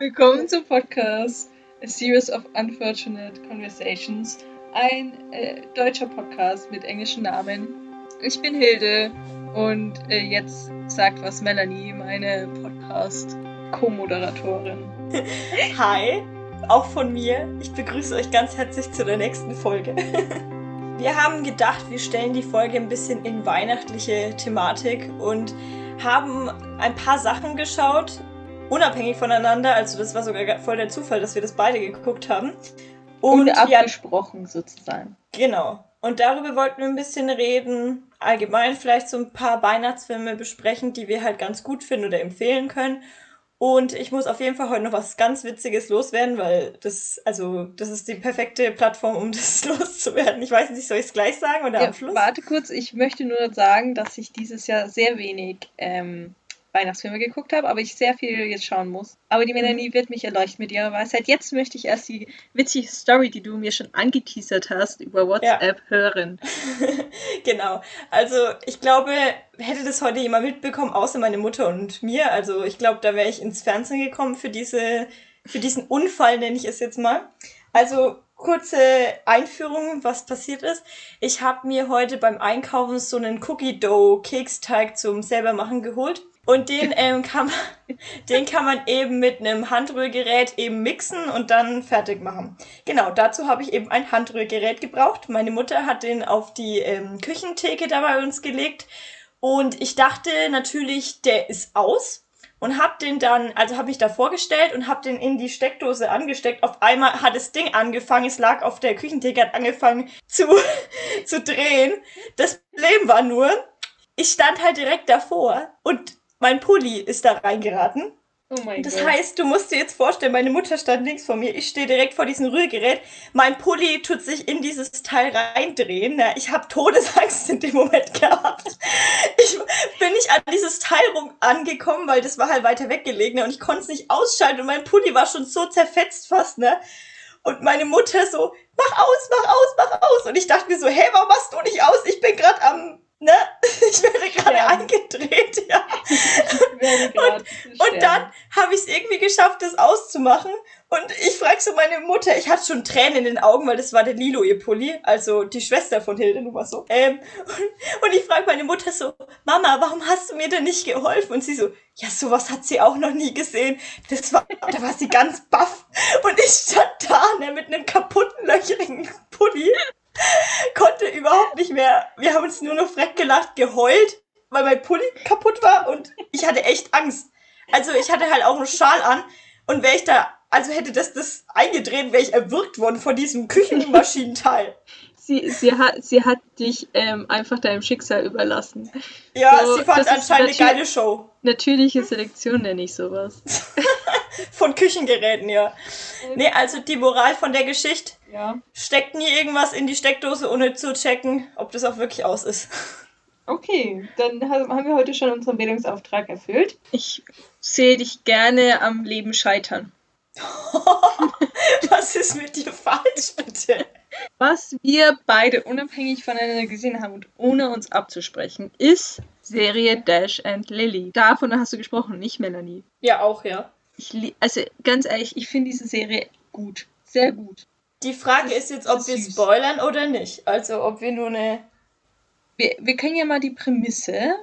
Willkommen zum Podcast A Series of Unfortunate Conversations, ein äh, deutscher Podcast mit englischen Namen. Ich bin Hilde und äh, jetzt sagt was Melanie, meine Podcast-Co-Moderatorin. Hi, auch von mir. Ich begrüße euch ganz herzlich zu der nächsten Folge. Wir haben gedacht, wir stellen die Folge ein bisschen in weihnachtliche Thematik und haben ein paar Sachen geschaut, unabhängig voneinander. Also das war sogar voll der Zufall, dass wir das beide geguckt haben. Und abgesprochen sozusagen. Genau. Und darüber wollten wir ein bisschen reden. Allgemein vielleicht so ein paar Weihnachtsfilme besprechen, die wir halt ganz gut finden oder empfehlen können. Und ich muss auf jeden Fall heute noch was ganz Witziges loswerden, weil das, also, das ist die perfekte Plattform, um das loszuwerden. Ich weiß nicht, soll ich es gleich sagen oder ja, am Schluss? Warte kurz, ich möchte nur sagen, dass ich dieses Jahr sehr wenig ähm, Weihnachtsfilme geguckt habe, aber ich sehr viel jetzt schauen muss. Aber die Melanie mhm. wird mich erleuchten mit ihrer Weisheit. Jetzt möchte ich erst die witzige Story, die du mir schon angeteasert hast, über WhatsApp ja. hören. genau. Also ich glaube, hätte das heute jemand mitbekommen, außer meine Mutter und mir. Also ich glaube, da wäre ich ins Fernsehen gekommen für diese, für diesen Unfall, nenne ich es jetzt mal. Also kurze Einführung, was passiert ist. Ich habe mir heute beim Einkaufen so einen Cookie Dough Keksteig zum selber machen geholt und den, ähm, kann man, den kann man eben mit einem Handrührgerät eben mixen und dann fertig machen. Genau, dazu habe ich eben ein Handrührgerät gebraucht. Meine Mutter hat den auf die ähm, Küchentheke da bei uns gelegt. Und ich dachte natürlich, der ist aus und hab den dann, also habe ich da vorgestellt und hab den in die Steckdose angesteckt. Auf einmal hat das Ding angefangen, es lag auf der Küchentheke, hat angefangen zu, zu drehen. Das Problem war nur, ich stand halt direkt davor und mein Pulli ist da reingeraten. Oh mein das Gott. heißt, du musst dir jetzt vorstellen, meine Mutter stand links vor mir, ich stehe direkt vor diesem Rührgerät. Mein Pulli tut sich in dieses Teil reindrehen. Ne? Ich habe Todesangst in dem Moment gehabt. Ich bin nicht an dieses Teil rum angekommen, weil das war halt weiter weggelegen und ich konnte es nicht ausschalten und mein Pulli war schon so zerfetzt fast, ne? Und meine Mutter so, mach aus, mach aus, mach aus. Und ich dachte mir so, hey, warum machst du nicht aus? Ich bin gerade am ne? Ich werde gerade ja. eingedreht, ja. und, und dann habe ich es irgendwie geschafft, das auszumachen. Und ich frage so meine Mutter, ich hatte schon Tränen in den Augen, weil das war der Lilo, ihr Pulli, also die Schwester von Hilde, nur mal so. Ähm, und, und ich frage meine Mutter so, Mama, warum hast du mir denn nicht geholfen? Und sie so, ja, sowas hat sie auch noch nie gesehen. Das war, da war sie ganz baff. Und ich stand da, ne, mit einem kaputten, löcherigen Pulli konnte überhaupt nicht mehr. Wir haben uns nur noch frech gelacht, geheult, weil mein Pulli kaputt war und ich hatte echt Angst. Also ich hatte halt auch einen Schal an und wäre ich da, also hätte das das eingedreht, wäre ich erwürgt worden von diesem Küchenmaschinenteil. Sie, sie, hat, sie hat dich ähm, einfach deinem Schicksal überlassen. Ja, so, sie fand anscheinend eine geile Show. Natürliche Selektion nenne ich sowas. von Küchengeräten, ja. Nee, also die Moral von der Geschichte, ja. steckt nie irgendwas in die Steckdose, ohne zu checken, ob das auch wirklich aus ist. Okay, dann haben wir heute schon unseren Bildungsauftrag erfüllt. Ich sehe dich gerne am Leben scheitern. Was ist mit dir falsch, bitte? Was wir beide unabhängig voneinander gesehen haben und ohne uns abzusprechen, ist Serie Dash and Lily. Davon hast du gesprochen, nicht Melanie. Ja, auch, ja. Ich, also ganz ehrlich, ich finde diese Serie gut. Sehr gut. Die Frage ist, ist jetzt, ob ist wir spoilern oder nicht. Also ob wir nur eine. Wir, wir können ja mal die Prämisse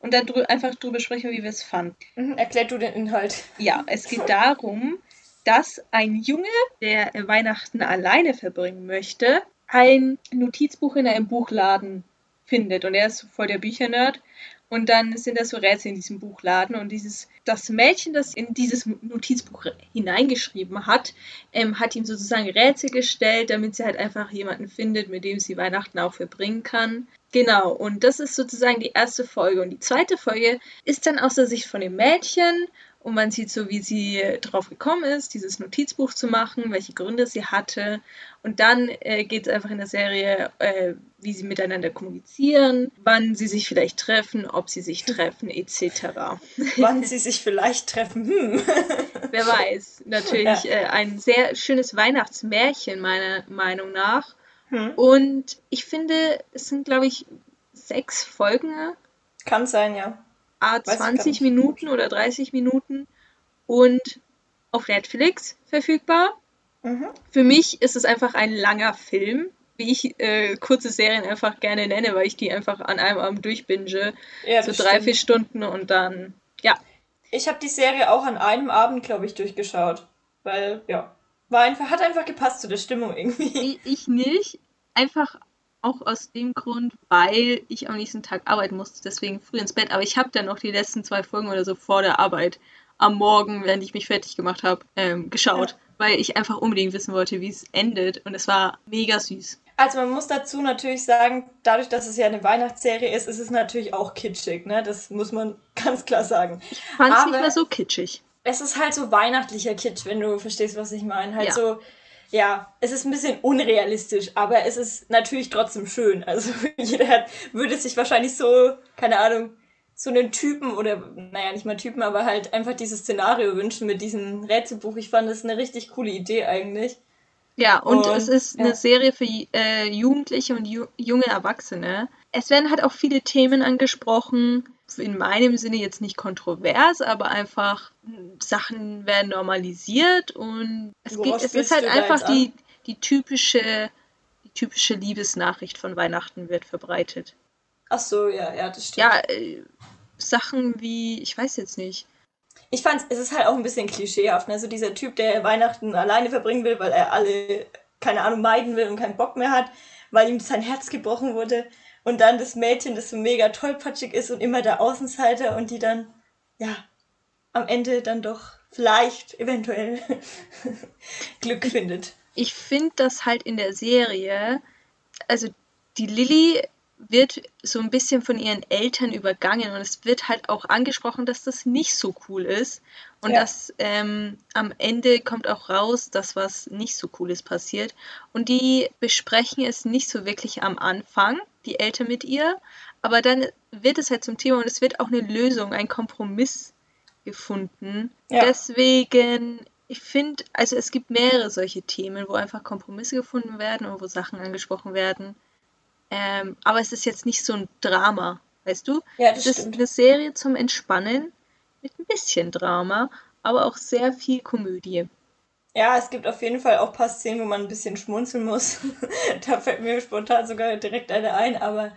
und dann drü einfach drüber sprechen, wie wir es fanden. Mhm, erklär du den Inhalt. Ja, es geht darum, dass ein Junge, der Weihnachten alleine verbringen möchte, ein Notizbuch in einem Buchladen findet. Und er ist voll der Büchernerd und dann sind da so Rätsel in diesem Buchladen und dieses, das Mädchen, das in dieses Notizbuch hineingeschrieben hat, ähm, hat ihm sozusagen Rätsel gestellt, damit sie halt einfach jemanden findet, mit dem sie Weihnachten auch verbringen kann. Genau, und das ist sozusagen die erste Folge. Und die zweite Folge ist dann aus der Sicht von dem Mädchen und man sieht so, wie sie drauf gekommen ist, dieses Notizbuch zu machen, welche Gründe sie hatte. Und dann äh, geht es einfach in der Serie, äh, wie sie miteinander kommunizieren, wann sie sich vielleicht treffen, ob sie sich treffen, etc. Wann sie sich vielleicht treffen, hm. Wer weiß. Natürlich ja. äh, ein sehr schönes Weihnachtsmärchen, meiner Meinung nach. Hm. Und ich finde, es sind, glaube ich, sechs Folgen. Kann sein, ja. A 20 Minuten oder 30 Minuten und auf Netflix verfügbar. Mhm. Für mich ist es einfach ein langer Film, wie ich äh, kurze Serien einfach gerne nenne, weil ich die einfach an einem Abend durchbinge. Ja, so drei, stimmt. vier Stunden und dann, ja. Ich habe die Serie auch an einem Abend, glaube ich, durchgeschaut. Weil, ja, war einfach, hat einfach gepasst zu der Stimmung irgendwie. Ich nicht. Einfach auch aus dem Grund, weil ich am nächsten Tag arbeiten musste, deswegen früh ins Bett. Aber ich habe dann noch die letzten zwei Folgen oder so vor der Arbeit am Morgen, während ich mich fertig gemacht habe, ähm, geschaut, ja. weil ich einfach unbedingt wissen wollte, wie es endet. Und es war mega süß. Also man muss dazu natürlich sagen, dadurch, dass es ja eine Weihnachtsserie ist, ist es natürlich auch kitschig, ne? Das muss man ganz klar sagen. Ich fand es nicht mehr so kitschig. Es ist halt so weihnachtlicher Kitsch, wenn du verstehst, was ich meine. Halt ja. so ja, es ist ein bisschen unrealistisch, aber es ist natürlich trotzdem schön. Also jeder hat, würde sich wahrscheinlich so, keine Ahnung, so einen Typen oder, naja, nicht mal Typen, aber halt einfach dieses Szenario wünschen mit diesem Rätselbuch. Ich fand das eine richtig coole Idee eigentlich. Ja, und, und es ist ja. eine Serie für äh, Jugendliche und ju junge Erwachsene. Es werden halt auch viele Themen angesprochen, in meinem Sinne jetzt nicht kontrovers, aber einfach Sachen werden normalisiert und es, geht, es ist halt einfach die, die typische die typische Liebesnachricht von Weihnachten wird verbreitet. Ach so, ja, ja, das stimmt. Ja, äh, Sachen wie, ich weiß jetzt nicht. Ich fand, es ist halt auch ein bisschen klischeehaft, ne? So dieser Typ, der Weihnachten alleine verbringen will, weil er alle, keine Ahnung, meiden will und keinen Bock mehr hat, weil ihm sein Herz gebrochen wurde. Und dann das Mädchen, das so mega tollpatschig ist und immer der Außenseiter und die dann, ja, am Ende dann doch vielleicht, eventuell Glück findet. Ich finde das halt in der Serie, also die Lilly wird so ein bisschen von ihren Eltern übergangen und es wird halt auch angesprochen, dass das nicht so cool ist und ja. dass ähm, am Ende kommt auch raus, dass was nicht so cooles passiert und die besprechen es nicht so wirklich am Anfang, die Eltern mit ihr, aber dann wird es halt zum Thema und es wird auch eine Lösung, ein Kompromiss gefunden. Ja. Deswegen, ich finde, also es gibt mehrere solche Themen, wo einfach Kompromisse gefunden werden und wo Sachen angesprochen werden ähm, aber es ist jetzt nicht so ein Drama, weißt du? Ja, das es stimmt. ist eine Serie zum Entspannen mit ein bisschen Drama, aber auch sehr viel Komödie. Ja, es gibt auf jeden Fall auch ein paar Szenen, wo man ein bisschen schmunzeln muss. da fällt mir spontan sogar direkt eine ein, aber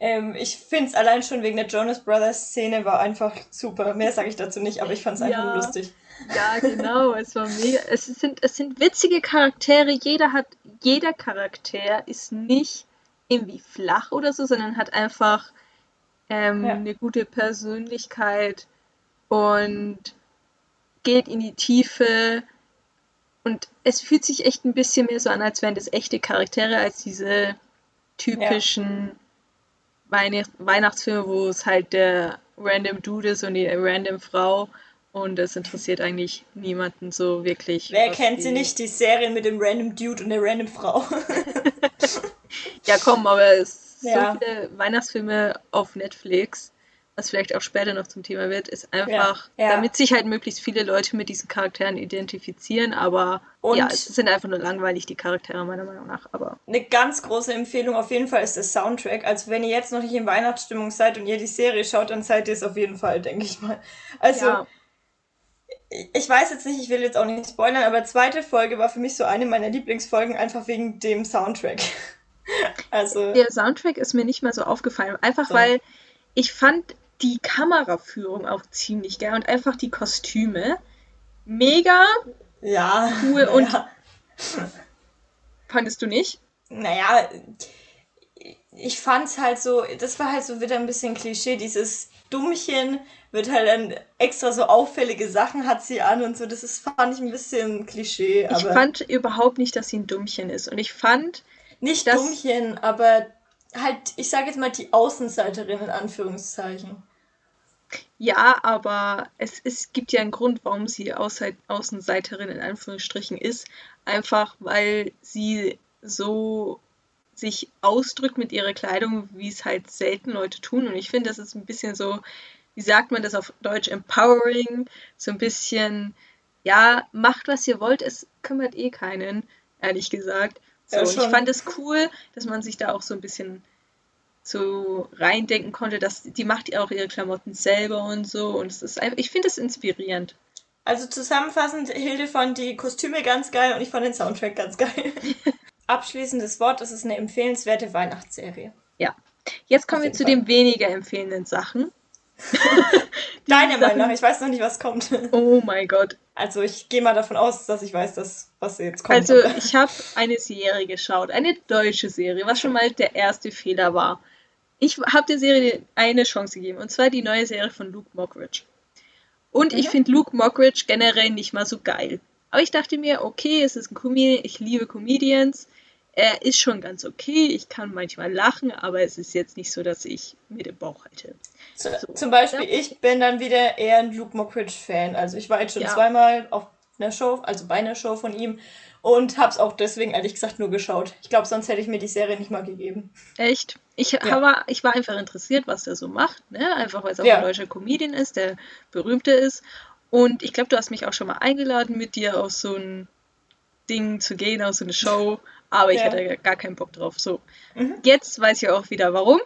ähm, ich finde es allein schon wegen der Jonas Brothers Szene war einfach super. Mehr sage ich dazu nicht, aber ich fand es einfach ja. lustig. Ja, genau, es war mega. Es sind, es sind witzige Charaktere. Jeder hat, jeder Charakter ist nicht irgendwie flach oder so, sondern hat einfach ähm, ja. eine gute Persönlichkeit und geht in die Tiefe. Und es fühlt sich echt ein bisschen mehr so an, als wären das echte Charaktere, als diese typischen ja. Weihnacht Weihnachtsfilme, wo es halt der random Dude ist und die random Frau. Und das interessiert eigentlich niemanden so wirklich. Wer kennt sie nicht, die Serie mit dem random Dude und der random Frau? Ja, komm, aber es ja. so viele Weihnachtsfilme auf Netflix, was vielleicht auch später noch zum Thema wird, ist einfach, ja, ja. damit sich halt möglichst viele Leute mit diesen Charakteren identifizieren, aber Und ja, es sind einfach nur langweilig, die Charaktere meiner Meinung nach. Aber eine ganz große Empfehlung auf jeden Fall ist der Soundtrack. Also wenn ihr jetzt noch nicht in Weihnachtsstimmung seid und ihr die Serie schaut, dann seid ihr es auf jeden Fall, denke ich mal. Also ja ich weiß jetzt nicht, ich will jetzt auch nicht spoilern, aber zweite Folge war für mich so eine meiner Lieblingsfolgen, einfach wegen dem Soundtrack. Also. Der Soundtrack ist mir nicht mehr so aufgefallen. Einfach so. weil ich fand die Kameraführung auch ziemlich geil und einfach die Kostüme mega ja, cool. Ja. Und fandest du nicht? Naja, ich fand's halt so, das war halt so wieder ein bisschen Klischee, dieses Dummchen wird halt dann extra so auffällige Sachen hat sie an und so, das ist, fand ich ein bisschen Klischee. ich fand überhaupt nicht, dass sie ein Dummchen ist und ich fand, nicht das, Dummchen, aber halt, ich sage jetzt mal die Außenseiterin in Anführungszeichen. Ja, aber es, es gibt ja einen Grund, warum sie Außenseiterin in Anführungsstrichen ist. Einfach weil sie so sich ausdrückt mit ihrer Kleidung, wie es halt selten Leute tun. Und ich finde, das ist ein bisschen so, wie sagt man das auf Deutsch, empowering, so ein bisschen, ja, macht was ihr wollt, es kümmert eh keinen, ehrlich gesagt. So, ja, und ich fand es cool, dass man sich da auch so ein bisschen so reindenken konnte, dass die macht auch ihre Klamotten selber und so. Und es ist einfach, ich finde es inspirierend. Also zusammenfassend, Hilde fand die Kostüme ganz geil und ich fand den Soundtrack ganz geil. Abschließendes Wort, es ist eine empfehlenswerte Weihnachtsserie. Ja. Jetzt kommen wir zu Fall. den weniger empfehlenden Sachen. Deine Meinung nach, ich weiß noch nicht, was kommt. Oh mein Gott. Also ich gehe mal davon aus, dass ich weiß, dass, was jetzt kommt. Also ich habe eine Serie geschaut, eine deutsche Serie, was schon mal der erste Fehler war. Ich habe der Serie eine Chance gegeben, und zwar die neue Serie von Luke Mockridge. Und mhm. ich finde Luke Mockridge generell nicht mal so geil. Aber ich dachte mir, okay, es ist ein Comedian, ich liebe Comedians er ist schon ganz okay. Ich kann manchmal lachen, aber es ist jetzt nicht so, dass ich mir den Bauch halte. So, zum Beispiel, ja. ich bin dann wieder eher ein Luke Mockridge-Fan. Also ich war jetzt schon ja. zweimal auf einer Show, also bei einer Show von ihm und hab's auch deswegen ehrlich gesagt nur geschaut. Ich glaube, sonst hätte ich mir die Serie nicht mal gegeben. Echt? Ich, ja. war, ich war einfach interessiert, was der so macht, ne? Einfach weil es auch ein deutscher Comedian ist, der berühmter ist. Und ich glaube, du hast mich auch schon mal eingeladen, mit dir auf so ein Ding zu gehen, auf so eine Show aber ich ja. hatte gar keinen Bock drauf. So, mhm. jetzt weiß ich auch wieder warum.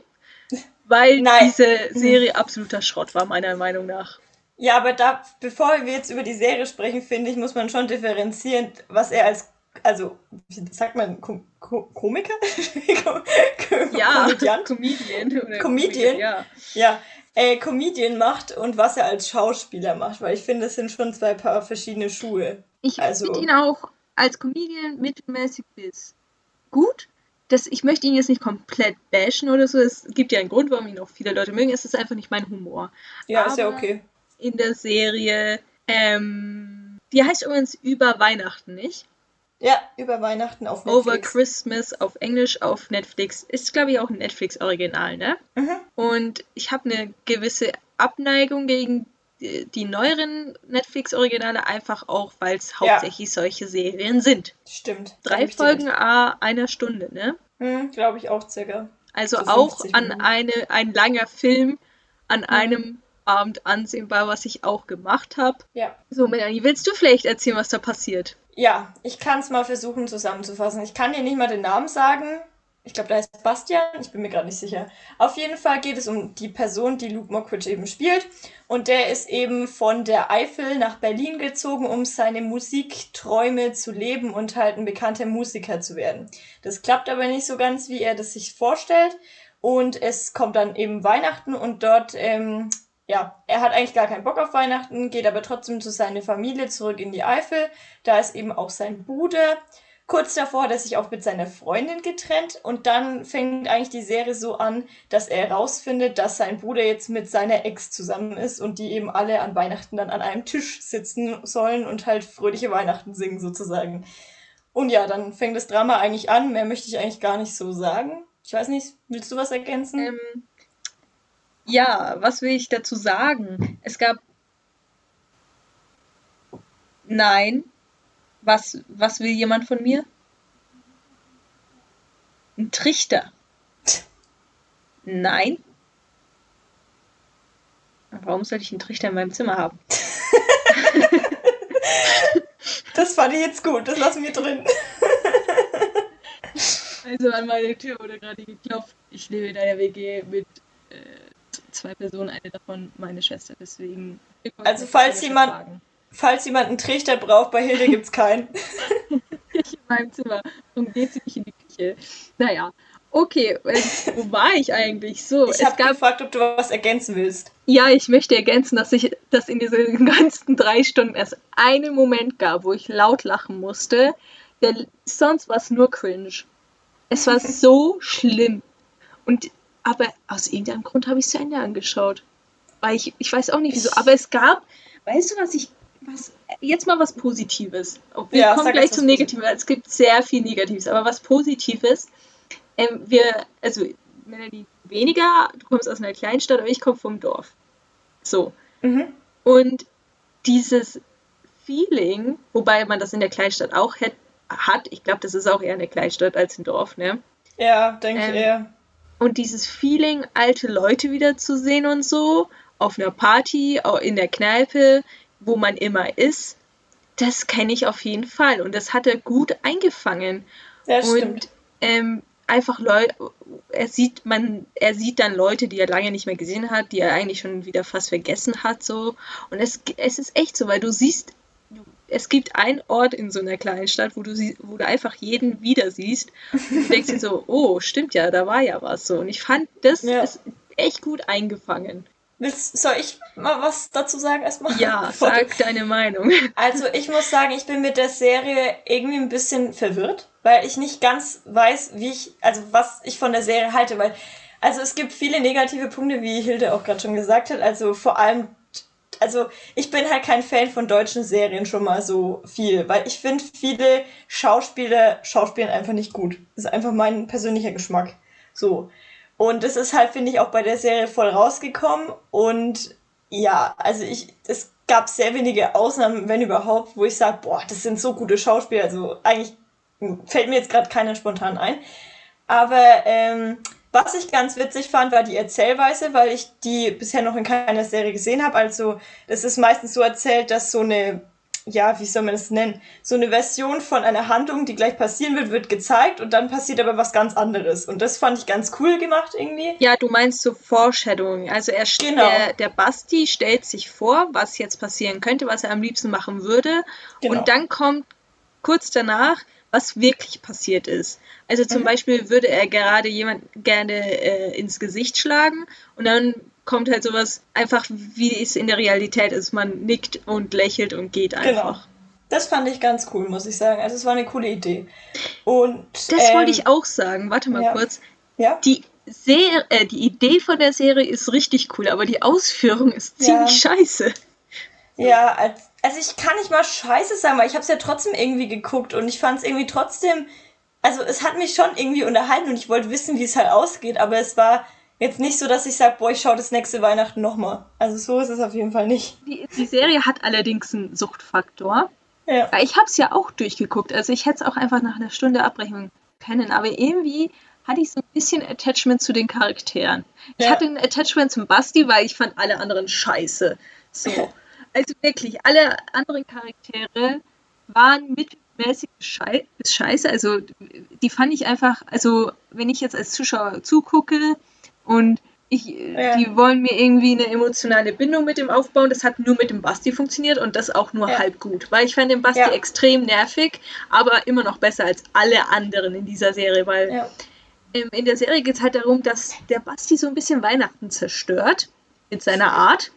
Weil Nein. diese mhm. Serie absoluter Schrott war, meiner Meinung nach. Ja, aber da, bevor wir jetzt über die Serie sprechen, finde ich, muss man schon differenzieren, was er als, also, wie sagt man, Kom Ko Komiker? ja, Komödiant? Comedian. Comedian, ja. Ja, äh, Comedian macht und was er als Schauspieler macht, weil ich finde, das sind schon zwei paar verschiedene Schuhe. Ich also, finde ihn auch als Comedian mittelmäßig bis gut. Das, ich möchte ihn jetzt nicht komplett bashen oder so. Es gibt ja einen Grund, warum ihn auch viele Leute mögen. Es ist einfach nicht mein Humor. Ja, Aber ist ja okay. In der Serie, ähm, die heißt übrigens über Weihnachten, nicht? Ja, über Weihnachten auf Netflix. Over Christmas auf Englisch auf Netflix. Ist, glaube ich, auch ein Netflix-Original, ne? Mhm. Und ich habe eine gewisse Abneigung gegen die neueren Netflix-Originale einfach auch, weil es hauptsächlich ja. solche Serien sind. Stimmt. Drei Folgen a einer Stunde, ne? Hm, Glaube ich auch circa. Also so auch an eine, ein langer Film an mhm. einem Abend ansehbar, was ich auch gemacht habe. Ja. So, Melanie, willst du vielleicht erzählen, was da passiert? Ja, ich kann es mal versuchen zusammenzufassen. Ich kann dir nicht mal den Namen sagen, ich glaube, da heißt Bastian, ich bin mir gerade nicht sicher. Auf jeden Fall geht es um die Person, die Luke Mockridge eben spielt. Und der ist eben von der Eifel nach Berlin gezogen, um seine Musikträume zu leben und halt ein bekannter Musiker zu werden. Das klappt aber nicht so ganz, wie er das sich vorstellt. Und es kommt dann eben Weihnachten und dort, ähm, ja, er hat eigentlich gar keinen Bock auf Weihnachten, geht aber trotzdem zu seiner Familie zurück in die Eifel. Da ist eben auch sein Bruder. Kurz davor hat er sich auch mit seiner Freundin getrennt und dann fängt eigentlich die Serie so an, dass er herausfindet, dass sein Bruder jetzt mit seiner Ex zusammen ist und die eben alle an Weihnachten dann an einem Tisch sitzen sollen und halt fröhliche Weihnachten singen sozusagen. Und ja, dann fängt das Drama eigentlich an. Mehr möchte ich eigentlich gar nicht so sagen. Ich weiß nicht, willst du was ergänzen? Ähm, ja, was will ich dazu sagen? Es gab. Nein, was, was will jemand von mir? Ein Trichter. Nein. Warum sollte ich einen Trichter in meinem Zimmer haben? das fand ich jetzt gut, das lassen wir drin. also an meine Tür wurde gerade geklopft. Ich lebe in einer WG mit äh, zwei Personen, eine davon meine Schwester, deswegen. Also falls jemand, Fragen. Falls jemand einen Trichter braucht, bei Hilde gibt es keinen. ich in meinem Zimmer. Und geht sie nicht in die Küche. Naja. Okay, wo war ich eigentlich? So, ich habe gefragt, ob du was ergänzen willst. Ja, ich möchte ergänzen, dass ich, dass in diesen ganzen drei Stunden erst einen Moment gab, wo ich laut lachen musste. Der, sonst war es nur cringe. Es war so schlimm. Und aber aus irgendeinem Grund habe ich es zu Ende angeschaut. Weil ich, ich weiß auch nicht wieso. Aber es gab, weißt du, was ich was, jetzt mal was Positives. Wir ja, kommen gleich zum Negativen, es gibt sehr viel Negatives, aber was Positives. Ähm, wir, also Melanie weniger, du kommst aus einer Kleinstadt, aber ich komme vom Dorf. So. Mhm. Und dieses Feeling, wobei man das in der Kleinstadt auch hat, hat ich glaube, das ist auch eher eine Kleinstadt als ein Dorf, ne? Ja, denke ähm, ich eher. Und dieses Feeling, alte Leute wiederzusehen und so, auf einer Party, in der Kneipe, wo man immer ist, das kenne ich auf jeden Fall. Und das hat er gut eingefangen. Stimmt. Und ähm, einfach Leute, er sieht man, er sieht dann Leute, die er lange nicht mehr gesehen hat, die er eigentlich schon wieder fast vergessen hat, so. Und es, es ist echt so, weil du siehst, es gibt einen Ort in so einer kleinen Stadt, wo du sie, wo du einfach jeden wieder siehst. Und du denkst dir so, oh, stimmt ja, da war ja was so. Und ich fand, das ja. ist echt gut eingefangen. Willst, soll ich mal was dazu sagen erstmal? Ja, sag deine Meinung. Also ich muss sagen, ich bin mit der Serie irgendwie ein bisschen verwirrt weil ich nicht ganz weiß, wie ich, also was ich von der Serie halte, weil, also es gibt viele negative Punkte, wie Hilde auch gerade schon gesagt hat, also vor allem, also ich bin halt kein Fan von deutschen Serien schon mal so viel, weil ich finde, viele Schauspieler schauspielen einfach nicht gut. Das ist einfach mein persönlicher Geschmack. So. Und das ist halt, finde ich, auch bei der Serie voll rausgekommen und ja, also ich, es gab sehr wenige Ausnahmen, wenn überhaupt, wo ich sage, boah, das sind so gute Schauspieler. Also eigentlich fällt mir jetzt gerade keiner spontan ein. Aber ähm, was ich ganz witzig fand, war die Erzählweise, weil ich die bisher noch in keiner Serie gesehen habe. Also es ist meistens so erzählt, dass so eine, ja, wie soll man das nennen, so eine Version von einer Handlung, die gleich passieren wird, wird gezeigt und dann passiert aber was ganz anderes. Und das fand ich ganz cool gemacht irgendwie. Ja, du meinst so Foreshadowing. Also er genau. der, der Basti stellt sich vor, was jetzt passieren könnte, was er am liebsten machen würde. Genau. Und dann kommt kurz danach was wirklich passiert ist. Also zum mhm. Beispiel würde er gerade jemand gerne äh, ins Gesicht schlagen und dann kommt halt sowas einfach, wie es in der Realität ist. Man nickt und lächelt und geht genau. einfach. Genau. Das fand ich ganz cool, muss ich sagen. Also es war eine coole Idee. Und das ähm, wollte ich auch sagen. Warte mal ja. kurz. Ja? Die Serie, äh, die Idee von der Serie ist richtig cool, aber die Ausführung ist ziemlich ja. scheiße. Ja, als, also ich kann nicht mal scheiße sagen, weil ich habe es ja trotzdem irgendwie geguckt und ich fand es irgendwie trotzdem, also es hat mich schon irgendwie unterhalten und ich wollte wissen, wie es halt ausgeht, aber es war jetzt nicht so, dass ich sage, boah, ich schaue das nächste Weihnachten nochmal. Also so ist es auf jeden Fall nicht. Die, die Serie hat allerdings einen Suchtfaktor. Ja. Ich habe es ja auch durchgeguckt, also ich hätte es auch einfach nach einer Stunde abbrechen können, aber irgendwie hatte ich so ein bisschen Attachment zu den Charakteren. Ich ja. hatte ein Attachment zum Basti, weil ich fand alle anderen scheiße. So. Also wirklich, alle anderen Charaktere waren mittelmäßig scheiße. Also die fand ich einfach, also wenn ich jetzt als Zuschauer zugucke und ich, ja. die wollen mir irgendwie eine emotionale Bindung mit dem aufbauen. Das hat nur mit dem Basti funktioniert und das auch nur ja. halb gut. Weil ich fand den Basti ja. extrem nervig, aber immer noch besser als alle anderen in dieser Serie, weil in der Serie geht es halt darum, dass der Basti so ein bisschen Weihnachten zerstört mit seiner Art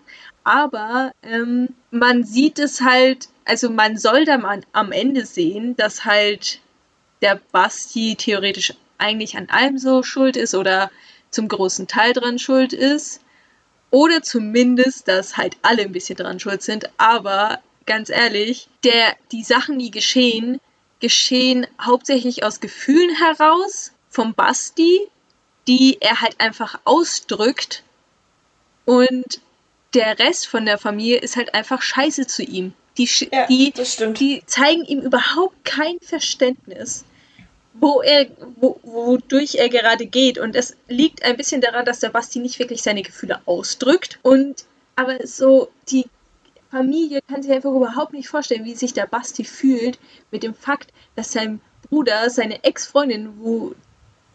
aber ähm, man sieht es halt, also man soll dann am Ende sehen, dass halt der Basti theoretisch eigentlich an allem so schuld ist oder zum großen Teil dran schuld ist. Oder zumindest, dass halt alle ein bisschen dran schuld sind. Aber ganz ehrlich, der, die Sachen, die geschehen, geschehen hauptsächlich aus Gefühlen heraus vom Basti, die er halt einfach ausdrückt. Und der Rest von der Familie ist halt einfach scheiße zu ihm. Die, ja, die, die zeigen ihm überhaupt kein Verständnis, wo er, wo, wodurch er gerade geht. Und es liegt ein bisschen daran, dass der Basti nicht wirklich seine Gefühle ausdrückt. Und aber so die Familie kann sich einfach überhaupt nicht vorstellen, wie sich der Basti fühlt mit dem Fakt, dass sein Bruder, seine Ex-Freundin, wo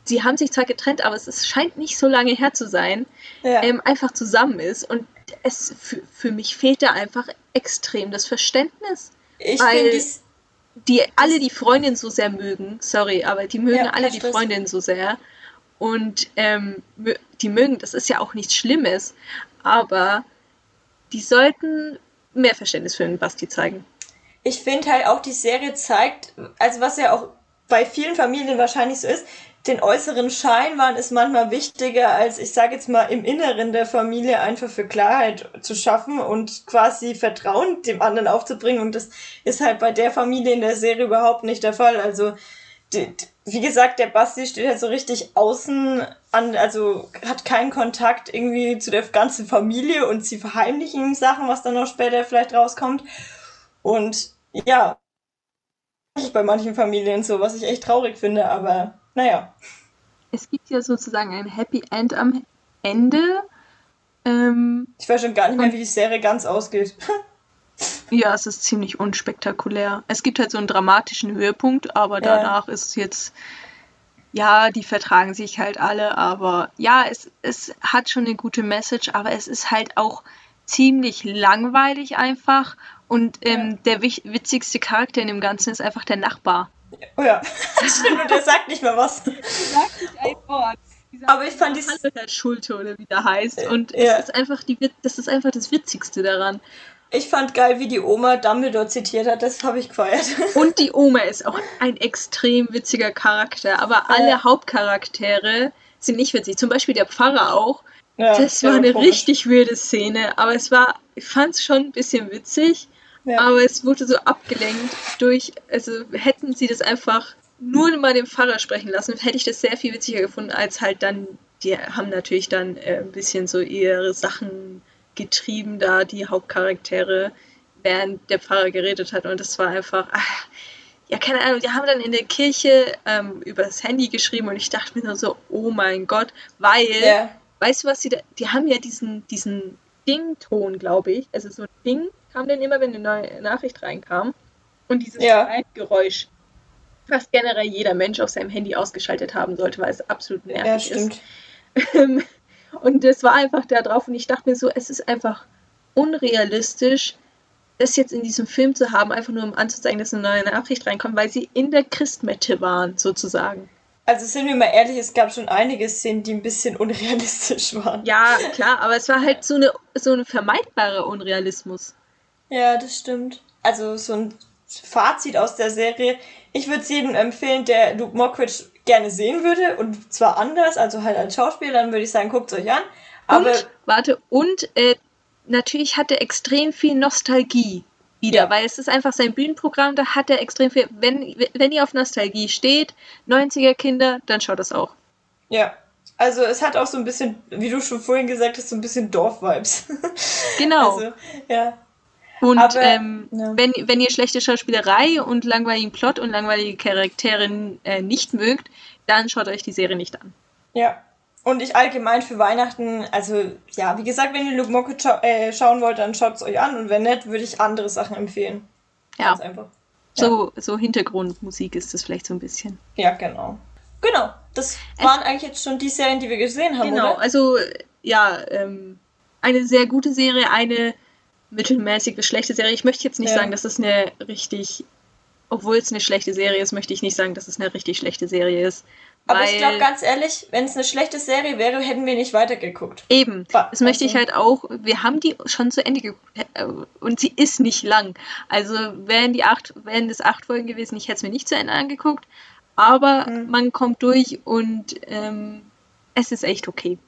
sie haben sich zwar getrennt, aber es scheint nicht so lange her zu sein, ja. ähm, einfach zusammen ist. Und es für, für mich fehlt da einfach extrem das Verständnis. Ich weil dies, die alle die Freundin so sehr mögen, sorry, aber die mögen ja, alle die Freundin so sehr. Und ähm, die mögen, das ist ja auch nichts Schlimmes, aber die sollten mehr Verständnis für den Basti zeigen. Ich finde halt auch, die Serie zeigt, also was ja auch bei vielen Familien wahrscheinlich so ist, den äußeren Scheinwahn ist manchmal wichtiger, als ich sage jetzt mal im Inneren der Familie einfach für Klarheit zu schaffen und quasi Vertrauen dem anderen aufzubringen. Und das ist halt bei der Familie in der Serie überhaupt nicht der Fall. Also die, wie gesagt, der Basti steht halt so richtig außen an, also hat keinen Kontakt irgendwie zu der ganzen Familie und sie verheimlichen ihm Sachen, was dann noch später vielleicht rauskommt. Und ja, bei manchen Familien so, was ich echt traurig finde, aber naja. Es gibt ja sozusagen ein Happy End am Ende. Ähm, ich weiß schon gar nicht mehr, wie die Serie ganz ausgeht. ja, es ist ziemlich unspektakulär. Es gibt halt so einen dramatischen Höhepunkt, aber danach ja. ist es jetzt ja, die vertragen sich halt alle, aber ja, es, es hat schon eine gute Message, aber es ist halt auch ziemlich langweilig einfach. Und ähm, ja. der witzigste Charakter in dem Ganzen ist einfach der Nachbar. Oh ja, stimmt, und der sagt nicht mehr was. Der sagt nicht ein Wort. Aber ich fand die Schulte oder wie der heißt. Und ja. das ist einfach die das ist einfach das Witzigste daran. Ich fand geil, wie die Oma Dumbledore zitiert hat, das habe ich gefeiert. Und die Oma ist auch ein extrem witziger Charakter, aber alle ja. Hauptcharaktere sind nicht witzig. Zum Beispiel der Pfarrer auch. Ja, das war eine komisch. richtig wilde Szene, aber es war, ich fand es schon ein bisschen witzig, ja. aber es wurde so abgelenkt durch, also hätten sie das einfach nur mal den Pfarrer sprechen lassen, hätte ich das sehr viel witziger gefunden, als halt dann, die haben natürlich dann äh, ein bisschen so ihre Sachen getrieben da, die Hauptcharaktere, während der Pfarrer geredet hat. Und das war einfach, ach, ja, keine Ahnung, die haben dann in der Kirche ähm, über das Handy geschrieben und ich dachte mir nur so, oh mein Gott, weil, yeah. weißt du was, die, da, die haben ja diesen, diesen Ding-Ton, glaube ich. Also so ein Ding kam dann immer, wenn eine neue Nachricht reinkam. Und dieses ja. Geräusch, was generell jeder Mensch auf seinem Handy ausgeschaltet haben sollte, weil es absolut nervig ja, ist. Ähm, und das war einfach da drauf und ich dachte mir so, es ist einfach unrealistisch, das jetzt in diesem Film zu haben, einfach nur um anzuzeigen, dass eine neue Nachricht reinkommt, weil sie in der Christmette waren, sozusagen. Also sind wir mal ehrlich, es gab schon einige Szenen, die ein bisschen unrealistisch waren. Ja, klar, aber es war halt so eine so ein vermeidbarer Unrealismus. Ja, das stimmt. Also so ein Fazit aus der Serie. Ich würde es jedem empfehlen, der Luke Mockridge gerne sehen würde und zwar anders, also halt als Schauspieler, dann würde ich sagen, guckt es euch an. Aber und, warte, und äh, natürlich hat er extrem viel Nostalgie wieder, ja. weil es ist einfach sein Bühnenprogramm, da hat er extrem viel. Wenn, wenn ihr auf Nostalgie steht, 90er Kinder, dann schaut das auch. Ja. Also es hat auch so ein bisschen, wie du schon vorhin gesagt hast, so ein bisschen Dorf-Vibes. Genau. Also, ja. Und Aber, ähm, ja. wenn, wenn ihr schlechte Schauspielerei und langweiligen Plot und langweilige Charaktere äh, nicht mögt, dann schaut euch die Serie nicht an. Ja. Und ich allgemein für Weihnachten, also ja, wie gesagt, wenn ihr Luke Mocke scha äh, schauen wollt, dann schaut es euch an und wenn nicht, würde ich andere Sachen empfehlen. Ja. Ganz einfach. Ja. So, so Hintergrundmusik ist das vielleicht so ein bisschen. Ja, genau. Genau, das waren eigentlich jetzt schon die Serien, die wir gesehen haben. Genau, oder? also ja, ähm, eine sehr gute Serie, eine mittelmäßig bis schlechte Serie. Ich möchte jetzt nicht ja. sagen, dass es eine richtig, obwohl es eine schlechte Serie ist, möchte ich nicht sagen, dass es eine richtig schlechte Serie ist. Aber ich glaube ganz ehrlich, wenn es eine schlechte Serie wäre, hätten wir nicht weitergeguckt. Eben. Das möchte ich halt auch. Wir haben die schon zu Ende geguckt äh, und sie ist nicht lang. Also wären die acht, wären das acht Folgen gewesen, ich hätte es mir nicht zu Ende angeguckt. Aber hm. man kommt durch und ähm, es ist echt okay.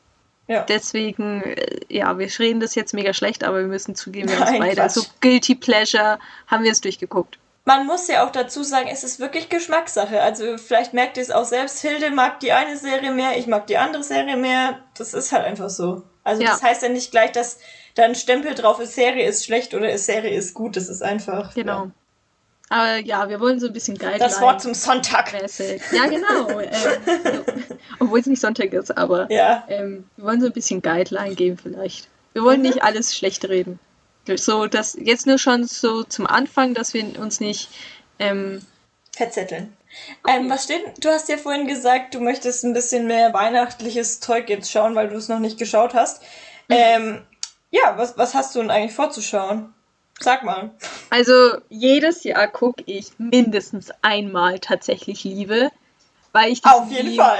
Ja. Deswegen, äh, ja, wir reden das jetzt mega schlecht, aber wir müssen zugeben, wir haben es beide. So Guilty Pleasure haben wir es durchgeguckt. Man muss ja auch dazu sagen, es ist wirklich Geschmackssache. Also vielleicht merkt ihr es auch selbst, Hilde mag die eine Serie mehr, ich mag die andere Serie mehr. Das ist halt einfach so. Also ja. das heißt ja nicht gleich, dass da ein Stempel drauf ist, Serie ist schlecht oder Serie ist gut. Das ist einfach. Genau. Ja. Aber ja, wir wollen so ein bisschen Guideline. Das Wort zum Sonntag. Ja, genau. ähm, obwohl es nicht Sonntag ist, aber ja. ähm, wir wollen so ein bisschen Guideline geben vielleicht. Wir wollen mhm. nicht alles schlecht reden. So, dass jetzt nur schon so zum Anfang, dass wir uns nicht ähm, verzetteln. Ähm, was steht? Du hast ja vorhin gesagt, du möchtest ein bisschen mehr weihnachtliches Zeug jetzt schauen, weil du es noch nicht geschaut hast. Mhm. Ähm, ja, was, was hast du denn eigentlich vorzuschauen? Sag mal. Also jedes Jahr gucke ich mindestens einmal tatsächlich Liebe, weil ich auf jeden liebe, Fall.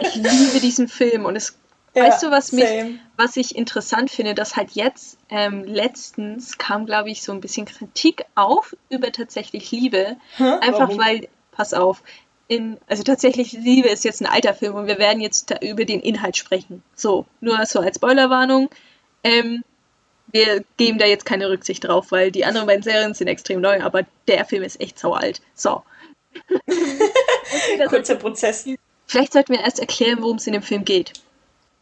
ich liebe diesen Film und es ja, weißt du, was mich, same. was ich interessant finde, dass halt jetzt ähm, letztens kam, glaube ich, so ein bisschen Kritik auf über tatsächlich Liebe, hm? einfach Warum? weil, pass auf, in, also tatsächlich Liebe ist jetzt ein alter Film und wir werden jetzt über den Inhalt sprechen. So, nur so als Spoilerwarnung. Ähm, wir geben da jetzt keine Rücksicht drauf, weil die anderen beiden Serien sind extrem neu, aber der Film ist echt sau alt. So. Kurzer Prozess. Vielleicht sollten wir erst erklären, worum es in dem Film geht.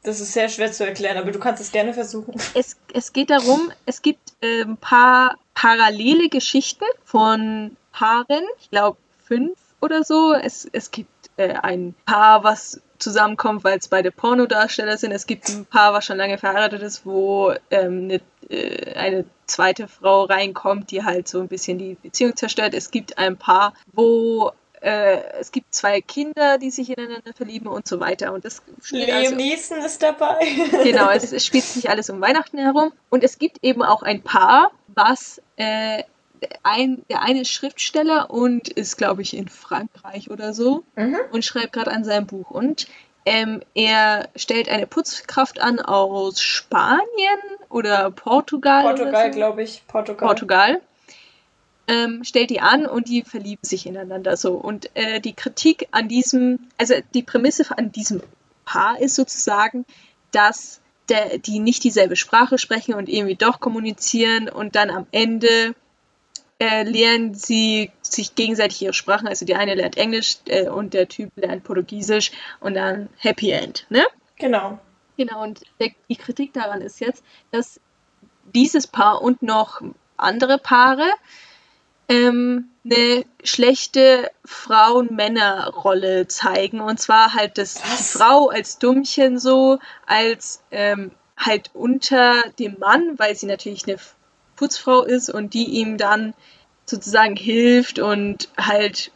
Das ist sehr schwer zu erklären, aber du kannst es gerne versuchen. Es, es geht darum, es gibt äh, ein paar parallele Geschichten von Paaren, ich glaube fünf oder so. Es, es gibt äh, ein Paar, was zusammenkommt, weil es beide Pornodarsteller sind. Es gibt ein Paar, was schon lange verheiratet ist, wo ähm, eine, äh, eine zweite Frau reinkommt, die halt so ein bisschen die Beziehung zerstört. Es gibt ein Paar, wo äh, es gibt zwei Kinder, die sich ineinander verlieben und so weiter. Und das Liam also, Neeson ist dabei. genau, es, es, spielt sich alles um Weihnachten herum. Und es gibt eben auch ein Paar, was äh, ein, der eine ist Schriftsteller und ist, glaube ich, in Frankreich oder so mhm. und schreibt gerade an seinem Buch. Und ähm, er stellt eine Putzkraft an aus Spanien oder Portugal. Portugal, so. glaube ich. Portugal. Portugal ähm, stellt die an und die verlieben sich ineinander so. Und äh, die Kritik an diesem, also die Prämisse an diesem Paar ist sozusagen, dass der, die nicht dieselbe Sprache sprechen und irgendwie doch kommunizieren und dann am Ende äh, lernen sie sich gegenseitig ihre Sprachen. Also die eine lernt Englisch äh, und der Typ lernt Portugiesisch und dann Happy End, ne? Genau. Genau, und der, die Kritik daran ist jetzt, dass dieses Paar und noch andere Paare ähm, eine schlechte Frauen-Männer-Rolle zeigen. Und zwar halt das, die Frau als Dummchen so, als ähm, halt unter dem Mann, weil sie natürlich eine Putzfrau ist und die ihm dann sozusagen hilft und halt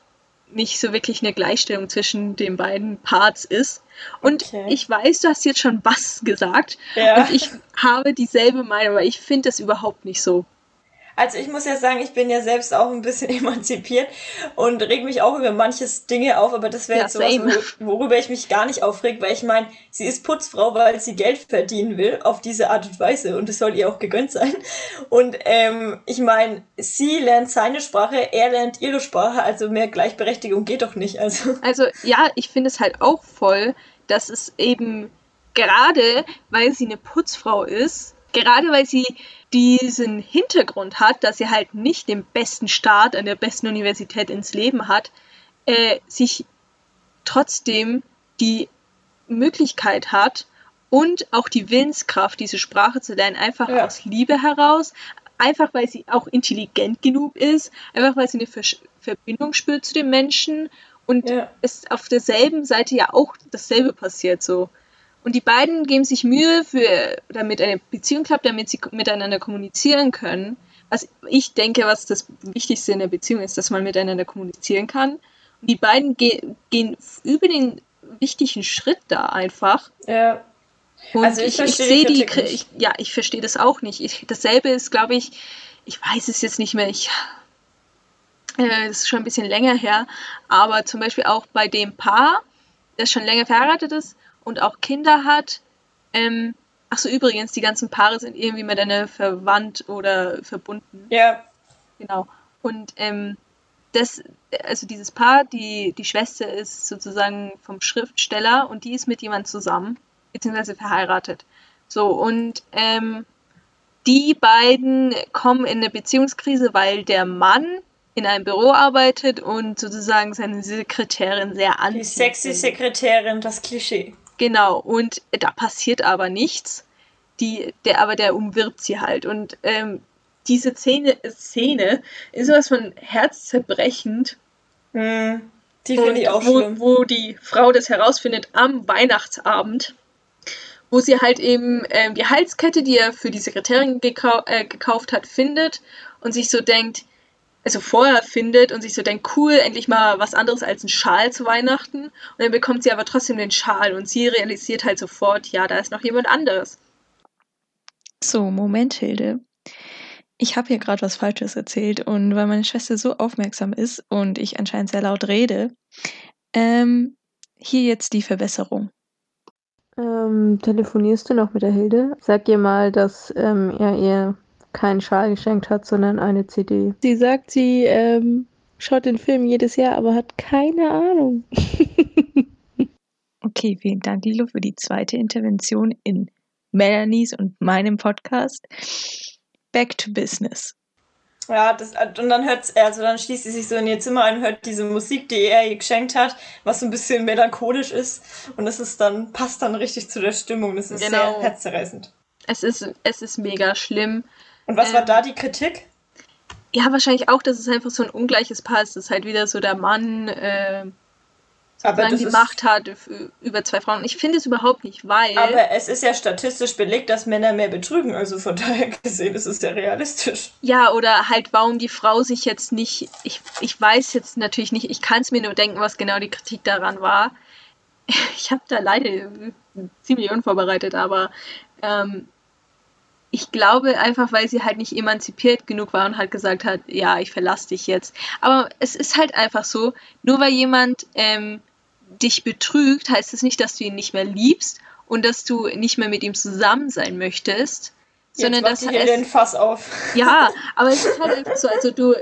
nicht so wirklich eine Gleichstellung zwischen den beiden Parts ist. Und okay. ich weiß, du hast jetzt schon was gesagt. Ja. Und ich habe dieselbe Meinung, aber ich finde das überhaupt nicht so. Also ich muss ja sagen, ich bin ja selbst auch ein bisschen emanzipiert und reg mich auch über manches Dinge auf, aber das wäre ja, jetzt sowas, worüber ich mich gar nicht aufreg, weil ich meine, sie ist Putzfrau, weil sie Geld verdienen will, auf diese Art und Weise und es soll ihr auch gegönnt sein. Und ähm, ich meine, sie lernt seine Sprache, er lernt ihre Sprache, also mehr Gleichberechtigung geht doch nicht. Also, also ja, ich finde es halt auch voll, dass es eben gerade, weil sie eine Putzfrau ist, gerade weil sie diesen Hintergrund hat, dass sie halt nicht den besten Start an der besten Universität ins Leben hat, äh, sich trotzdem die Möglichkeit hat und auch die Willenskraft, diese Sprache zu lernen, einfach ja. aus Liebe heraus, einfach weil sie auch intelligent genug ist, einfach weil sie eine Ver Verbindung spürt zu den Menschen und ja. es auf derselben Seite ja auch dasselbe passiert so. Und die beiden geben sich Mühe, für, damit eine Beziehung klappt, damit sie miteinander kommunizieren können. Was ich denke, was das Wichtigste in der Beziehung ist, dass man miteinander kommunizieren kann. Und die beiden ge gehen über den wichtigen Schritt da einfach. Ja. Und also ich, ich, ich sehe die, ich, ja, ich verstehe das auch nicht. Ich, dasselbe ist, glaube ich, ich weiß es jetzt nicht mehr. Ich, äh, das ist schon ein bisschen länger her. Aber zum Beispiel auch bei dem Paar, das schon länger verheiratet ist, und auch Kinder hat. Ähm, ach so, übrigens, die ganzen Paare sind irgendwie miteinander verwandt oder verbunden. Ja. Genau. Und ähm, das, also dieses Paar, die, die Schwester ist sozusagen vom Schriftsteller und die ist mit jemand zusammen, beziehungsweise verheiratet. So, und ähm, die beiden kommen in eine Beziehungskrise, weil der Mann in einem Büro arbeitet und sozusagen seine Sekretärin sehr anzieht. Die sexy Sekretärin, das Klischee. Genau, und da passiert aber nichts. Die, der, aber der umwirbt sie halt. Und ähm, diese Szene, Szene ist sowas von herzzerbrechend. Mm, die finde ich auch wo, schlimm. Wo die Frau das herausfindet am Weihnachtsabend, wo sie halt eben ähm, die Halskette, die er für die Sekretärin gekau äh, gekauft hat, findet und sich so denkt, also vorher findet und sich so denkt, cool, endlich mal was anderes als ein Schal zu Weihnachten. Und dann bekommt sie aber trotzdem den Schal und sie realisiert halt sofort, ja, da ist noch jemand anderes. So, Moment, Hilde. Ich habe hier gerade was Falsches erzählt und weil meine Schwester so aufmerksam ist und ich anscheinend sehr laut rede, ähm, hier jetzt die Verbesserung. Ähm, telefonierst du noch mit der Hilde? Sag ihr mal, dass ähm, er ihr keinen Schal geschenkt hat, sondern eine CD. Sie sagt, sie ähm, schaut den Film jedes Jahr, aber hat keine Ahnung. okay, vielen Dank, Lilo, für die zweite Intervention in Melanies und meinem Podcast. Back to Business. Ja, das, und dann hört also dann schließt sie sich so in ihr Zimmer ein, hört diese Musik, die er ihr geschenkt hat, was so ein bisschen melancholisch ist. Und das ist dann, passt dann richtig zu der Stimmung. Das ist genau. sehr herzzerreißend. Es ist, es ist mega schlimm. Und was ähm, war da die Kritik? Ja, wahrscheinlich auch, dass es einfach so ein ungleiches Paar ist. Das ist halt wieder so der Mann, äh, sozusagen die Macht hat über zwei Frauen. Ich finde es überhaupt nicht, weil Aber es ist ja statistisch belegt, dass Männer mehr betrügen. Also von daher gesehen ist es ja realistisch. Ja, oder halt, warum die Frau sich jetzt nicht. Ich, ich weiß jetzt natürlich nicht, ich kann es mir nur denken, was genau die Kritik daran war. Ich habe da leider äh, ziemlich unvorbereitet, aber ähm, ich glaube einfach, weil sie halt nicht emanzipiert genug war und halt gesagt hat, ja, ich verlasse dich jetzt. Aber es ist halt einfach so, nur weil jemand ähm, dich betrügt, heißt es nicht, dass du ihn nicht mehr liebst und dass du nicht mehr mit ihm zusammen sein möchtest, sondern dass Jetzt die es hier den Fass auf. ja, aber es ist halt einfach so, also du,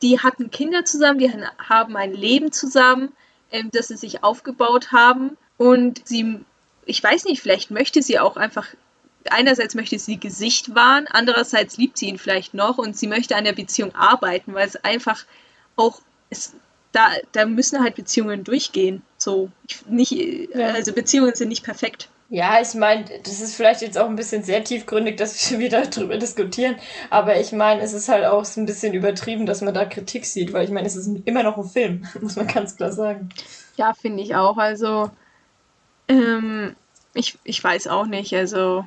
die hatten Kinder zusammen, die haben ein Leben zusammen, ähm, das sie sich aufgebaut haben und sie, ich weiß nicht, vielleicht möchte sie auch einfach, einerseits möchte sie Gesicht wahren, andererseits liebt sie ihn vielleicht noch und sie möchte an der Beziehung arbeiten, weil es einfach auch, es, da, da müssen halt Beziehungen durchgehen, so, ich, nicht, Ja. also Beziehungen sind nicht perfekt. Ja, ich meine, das ist vielleicht jetzt auch ein bisschen sehr tiefgründig, dass wir wieder drüber diskutieren. Aber ich meine, es ist halt auch so ein bisschen übertrieben, dass man da Kritik sieht, weil ich meine, es ist immer noch ein Film, muss man ganz klar sagen. Ja, finde ich auch. Also, ähm, ich, ich weiß auch nicht. Also,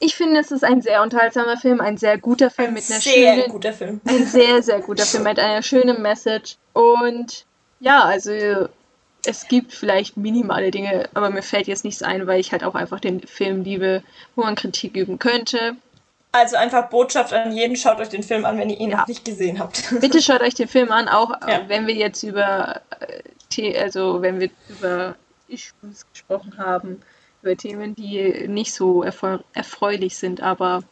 ich finde, es ist ein sehr unterhaltsamer Film, ein sehr guter Film mit einer sehr schönen, guter Film. ein sehr, sehr guter Film mit einer schönen Message. Und ja, also es gibt vielleicht minimale Dinge, aber mir fällt jetzt nichts ein, weil ich halt auch einfach den Film liebe, wo man Kritik üben könnte. Also einfach Botschaft an jeden, schaut euch den Film an, wenn ihr ihn Ja. noch nicht gesehen habt. Bitte schaut euch den Film an, auch Ja. wenn wir jetzt über, äh, also wenn wir über Issues gesprochen haben, über Themen, die nicht so erfreu erfreulich sind, aber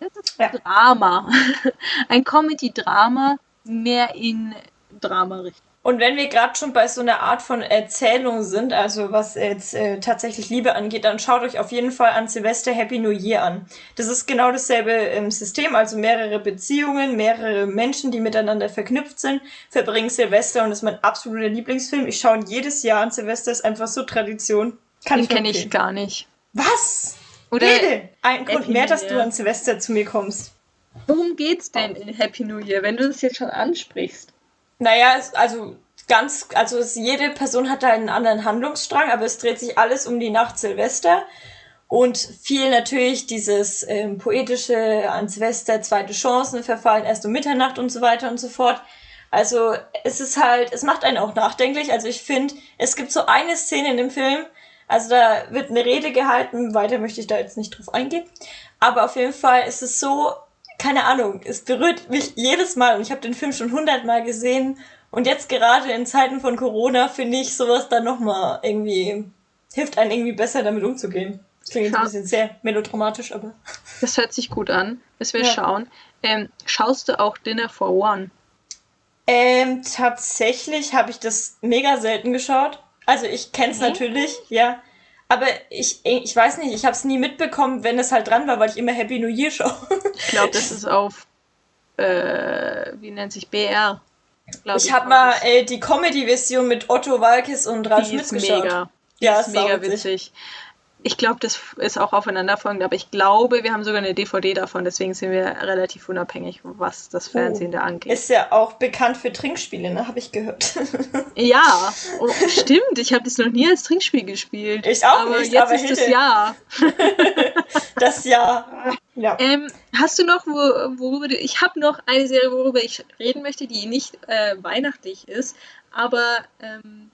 das ist Ja. Drama. Ein Comedy-Drama, mehr in Drama-Richtung. Und wenn wir gerade schon bei so einer Art von Erzählung sind, also was jetzt äh, tatsächlich Liebe angeht, dann schaut euch auf jeden Fall an Silvester Happy New Year an. Das ist genau dasselbe ähm, System, also mehrere Beziehungen, mehrere Menschen, die miteinander verknüpft sind, verbringen Silvester und das ist mein absoluter Lieblingsfilm. Ich schaue ihn jedes Jahr an Silvester, ist einfach so Tradition. Kann Den kenne ich gar nicht. Was? Oder Rede! Ein Grund Happy mehr, dass du an Silvester zu mir kommst. worum geht's denn in Happy New Year, wenn du das jetzt schon ansprichst? Naja, also ganz, also es, jede Person hat da einen anderen Handlungsstrang, aber es dreht sich alles um die Nacht Silvester. Und viel natürlich dieses ähm, poetische an Silvester, zweite Chancen, verfallen erst um Mitternacht und so weiter und so fort. Also es ist halt, es macht einen auch nachdenklich. Also ich finde, es gibt so eine Szene in dem Film, also da wird eine Rede gehalten, weiter möchte ich da jetzt nicht drauf eingehen. Aber auf jeden Fall ist es so, keine Ahnung, es berührt mich jedes Mal und ich habe den Film schon hundertmal gesehen. Und jetzt gerade in Zeiten von Corona finde ich sowas dann nochmal irgendwie, hilft einem irgendwie besser damit umzugehen. Das klingt jetzt ein bisschen sehr melodramatisch, aber. Das hört sich gut an. Das wir Ja. schauen. Ähm, schaust du auch Dinner for One? Ähm, tatsächlich habe ich das mega selten geschaut. Also ich kenne es Mhm. natürlich, ja. Aber ich, ich weiß nicht, ich habe es nie mitbekommen, wenn es halt dran war, weil ich immer Happy New Year schaue. Ich glaube, das ist auf, äh, wie nennt sich BR? Glaub Ich habe mal äh, die Comedy-Version mit Otto Walkes und Ralf Schmitz geschaut. mega. Die Ja, ist mega sauwitzig. witzig. Ich glaube, das ist auch aufeinanderfolgend, aber ich glaube, wir haben sogar eine DVD davon, deswegen sind wir relativ unabhängig, was das Fernsehen da angeht. Ist ja auch bekannt für Trinkspiele, ne? Habe ich gehört. Ja, oh, stimmt, ich habe das noch nie als Trinkspiel gespielt. Ich auch aber nicht, jetzt aber ist das Hilde- Jahr. das Jahr. Ja. Ähm, hast du noch, wo, worüber du, ich habe noch eine Serie, worüber ich reden möchte, die nicht äh, weihnachtlich ist, aber ähm,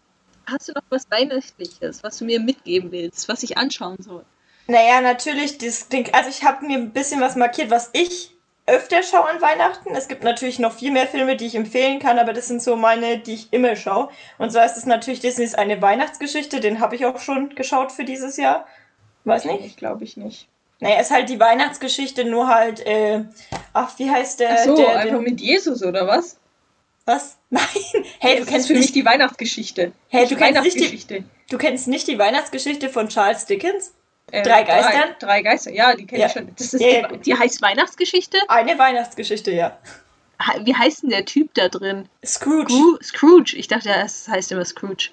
hast du noch was Weihnachtliches, was du mir mitgeben willst, was ich anschauen soll? Naja, natürlich, das klingt, also ich habe mir ein bisschen was markiert, was ich öfter schaue an Weihnachten. Es gibt natürlich noch viel mehr Filme, die ich empfehlen kann, aber das sind so meine, die ich immer schaue. Und zwar ist es natürlich Disneys eine Weihnachtsgeschichte, den habe ich auch schon geschaut für dieses Jahr. Weiß nicht. Ich glaube ich nicht. Naja, ist halt die Weihnachtsgeschichte, nur halt, äh, ach, wie heißt der? Ach so, der, einfach den, mit Jesus oder was? Was? Nein, hey, du das kennst nicht, die Weihnachtsgeschichte. Hey, du kennst nicht die- Weihnachtsgeschichte. du kennst nicht die Weihnachtsgeschichte von Charles Dickens? Äh, Drei Geistern? Drei, drei Geister, ja, die kenne Ja. ich schon. Das ist Ja, die, die heißt Weihnachtsgeschichte? Eine Weihnachtsgeschichte, ja. Wie heißt denn der Typ da drin? Scrooge. Scroo- Scrooge. Ich dachte, es heißt immer Scrooge.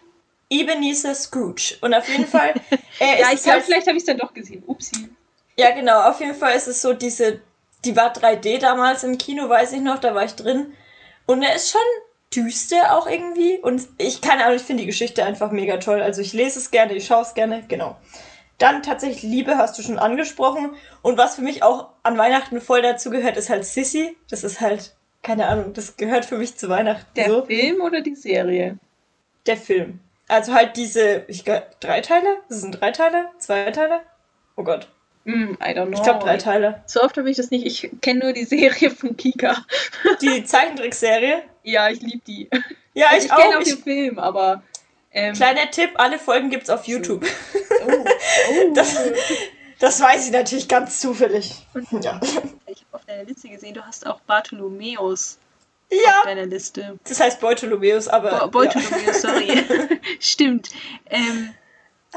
Ebenezer Scrooge. Und auf jeden Fall. Äh, Ja, ich glaube, halt, vielleicht habe ich es dann doch gesehen. Upsi. ja, genau. Auf jeden Fall ist es so, diese. Die war 3D damals im Kino, weiß ich noch, da war ich drin. Und er ist schon düster auch irgendwie. Und ich keine Ahnung, ich finde die Geschichte einfach mega toll. Also ich lese es gerne, ich schaue es gerne, genau. Dann tatsächlich Liebe hast du schon angesprochen. Und was für mich auch an Weihnachten voll dazu gehört, ist halt Sissy. Das ist halt, keine Ahnung, das gehört für mich zu Weihnachten. Der so. Film oder die Serie? Der Film. Also halt diese, ich glaube, drei Teile? Das sind drei Teile? Zwei Teile? Oh Gott. Mm, I don't know. Ich glaube drei Teile. So oft habe ich das nicht. Ich kenne nur die Serie von Kika. Die Zeichentrickserie. Ja, ich liebe die. Ja, Also ich, ich kenne auch. auch Ich, den Film, aber. Ähm, kleiner Tipp, alle Folgen gibt's auf YouTube. Oh, oh. Das, das weiß ich natürlich ganz zufällig. Ja. Ich habe auf deiner Liste gesehen, du hast auch Bartholomäus auf ja, deiner Liste. das heißt Bartholomäus, aber Bo Bartholomäus, sorry. Stimmt. Ähm, ja,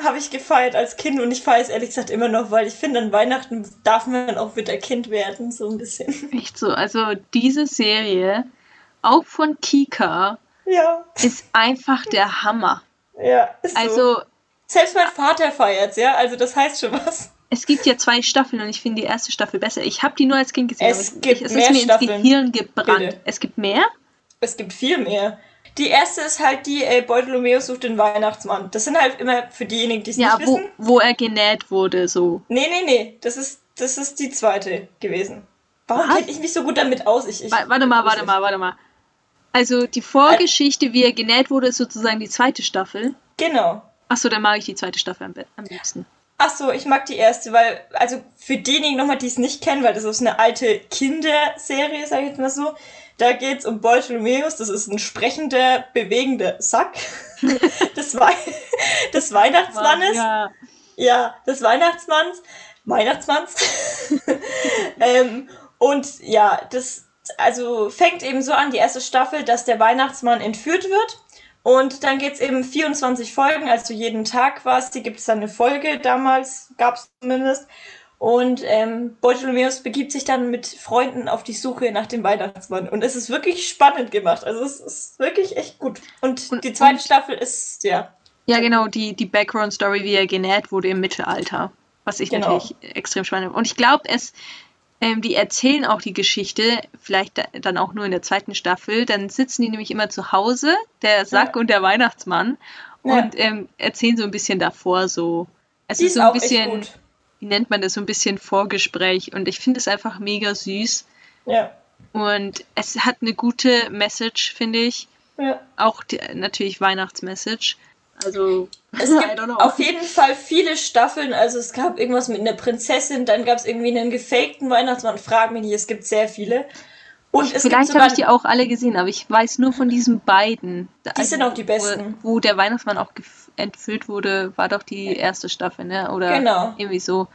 habe ich gefeiert als Kind und ich feiere es ehrlich gesagt immer noch, weil ich finde, an Weihnachten darf man auch wieder Kind werden, so ein bisschen. echt so. Also, diese Serie, auch von Kika, Ja, ist einfach der Hammer. ja, ist so. Also, Selbst mein Vater feiert's, ja, also das heißt schon was. es gibt ja zwei Staffeln und ich finde die erste Staffel besser. Ich habe die nur als Kind gesehen. Es gibt ich, es mehr ist mir Staffeln. ins Gehirn gebrannt. Bitte. Es gibt mehr? Es gibt viel mehr. Die erste ist halt die, äh, Bartholomäus sucht den Weihnachtsmann. Das sind halt immer für diejenigen, die es Ja, nicht wo, wissen. wo er genäht wurde, so. Nee, nee, nee, das ist, das ist die zweite gewesen. Warum kenne ich mich so gut damit aus? Ich, ich, Wa- Warte mal, warte mal, warte mal. Also die Vorgeschichte, wie er genäht wurde, ist sozusagen die zweite Staffel. Genau. Achso, dann mag ich die zweite Staffel am, am liebsten. Ach so, ich mag die erste, weil, also für diejenigen nochmal, die es nicht kennen, weil das ist eine alte Kinderserie, sag ich jetzt mal so. Da geht's um Bartholomäus, das ist ein sprechender, bewegender Sack des, Wei des Weihnachtsmannes. Ja. Ja, des Weihnachtsmanns. Weihnachtsmanns. ähm, und ja, das also fängt eben so an, die erste Staffel, dass der Weihnachtsmann entführt wird. Und dann geht's eben 24 Folgen, also jeden Tag quasi, gibt es dann eine Folge, damals gab es zumindest. Und ähm, Bartholomäus begibt sich dann mit Freunden auf die Suche nach dem Weihnachtsmann. Und es ist wirklich spannend gemacht. Also es ist wirklich echt gut. Und, Und- die zweite und- Staffel ist, ja, Ja, genau, die, die Background-Story, wie er genäht wurde im Mittelalter. Was ich Genau. natürlich extrem spannend finde. Und ich glaube, es, ähm, die erzählen auch die Geschichte, vielleicht da, dann auch nur in der zweiten Staffel. Dann sitzen die nämlich immer zu Hause, der Sack und der Weihnachtsmann, Ja. und ähm, erzählen so ein bisschen davor so. Es die ist so ein auch echt bisschen, gut. Wie nennt man das, so ein bisschen Vorgespräch. Und ich finde es einfach mega süß. Ja, Und es hat eine gute Message, finde ich. ja. Auch die, natürlich Weihnachtsmessage. Also, Es gibt auf jeden Fall viele Staffeln. Also es gab irgendwas mit einer Prinzessin, dann gab es irgendwie einen gefakten Weihnachtsmann. Frag mich nicht, es gibt sehr viele. Und es Vielleicht habe ich die auch alle gesehen, aber ich weiß nur von diesen beiden. Die sind auch die besten. Wo, wo der Weihnachtsmann auch gef- entführt wurde, war doch die erste Staffel, ne? Oder Genau. irgendwie so.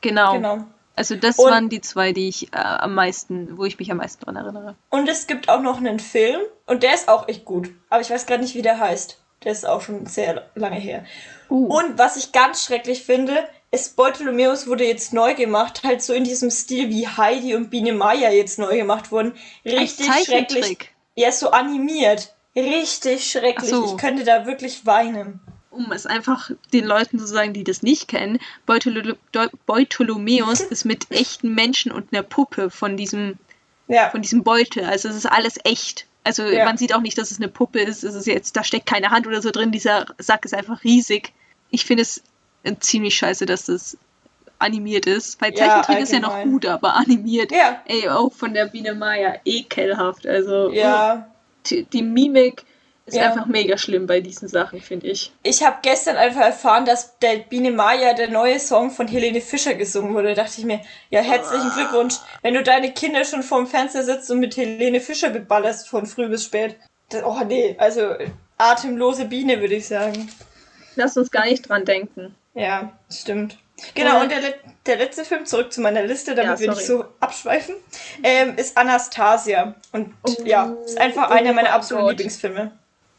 Genau. Genau. Also das Und- waren die zwei, die ich äh, am meisten, wo ich mich am meisten dran erinnere. Und es gibt auch noch einen Film und der ist auch echt gut. Aber ich weiß gerade nicht, wie der heißt. Der ist auch schon sehr lange her. Uh. Und was ich ganz schrecklich finde, ist Bartholomäus wurde jetzt neu gemacht, halt so in diesem Stil wie Heidi und Biene Maya jetzt neu gemacht wurden. Richtig schrecklich. Ja, so animiert. Richtig schrecklich. So. Ich könnte da wirklich weinen. Um es einfach den Leuten zu sagen, die das nicht kennen, Beutolomäus ist mit echten Menschen und einer Puppe von diesem Ja. von diesem Beutel. Also es ist alles echt. Also Ja. man sieht auch nicht, dass es eine Puppe ist. Es ist jetzt, da steckt keine Hand oder so drin. Dieser Sack ist einfach riesig. Ich finde es äh, ziemlich scheiße, dass das animiert ist. Bei Ja, Zeichentrick ist ja noch gut, aber animiert. Ja. Ey, auch von der Biene Maya ekelhaft. Also Ja. die, die Mimik ist Ja. einfach mega schlimm bei diesen Sachen, finde ich. Ich habe gestern einfach erfahren, dass der Biene Maya der neue Song von Helene Fischer gesungen wurde. Da dachte ich mir, ja, herzlichen Glückwunsch. Wenn du deine Kinder schon vorm Fernseher sitzt und mit Helene Fischer beballerst von früh bis spät. Das, oh nee, also atemlose Biene, würde ich sagen. Lass uns gar nicht dran denken. Ja, stimmt. Genau, Äh. und der, le- der letzte Film, zurück zu meiner Liste, damit Ja, wir nicht so abschweifen, ähm, ist Anastasia. Und ja, ist einfach Oh einer meiner mein absoluten Gott. Lieblingsfilme.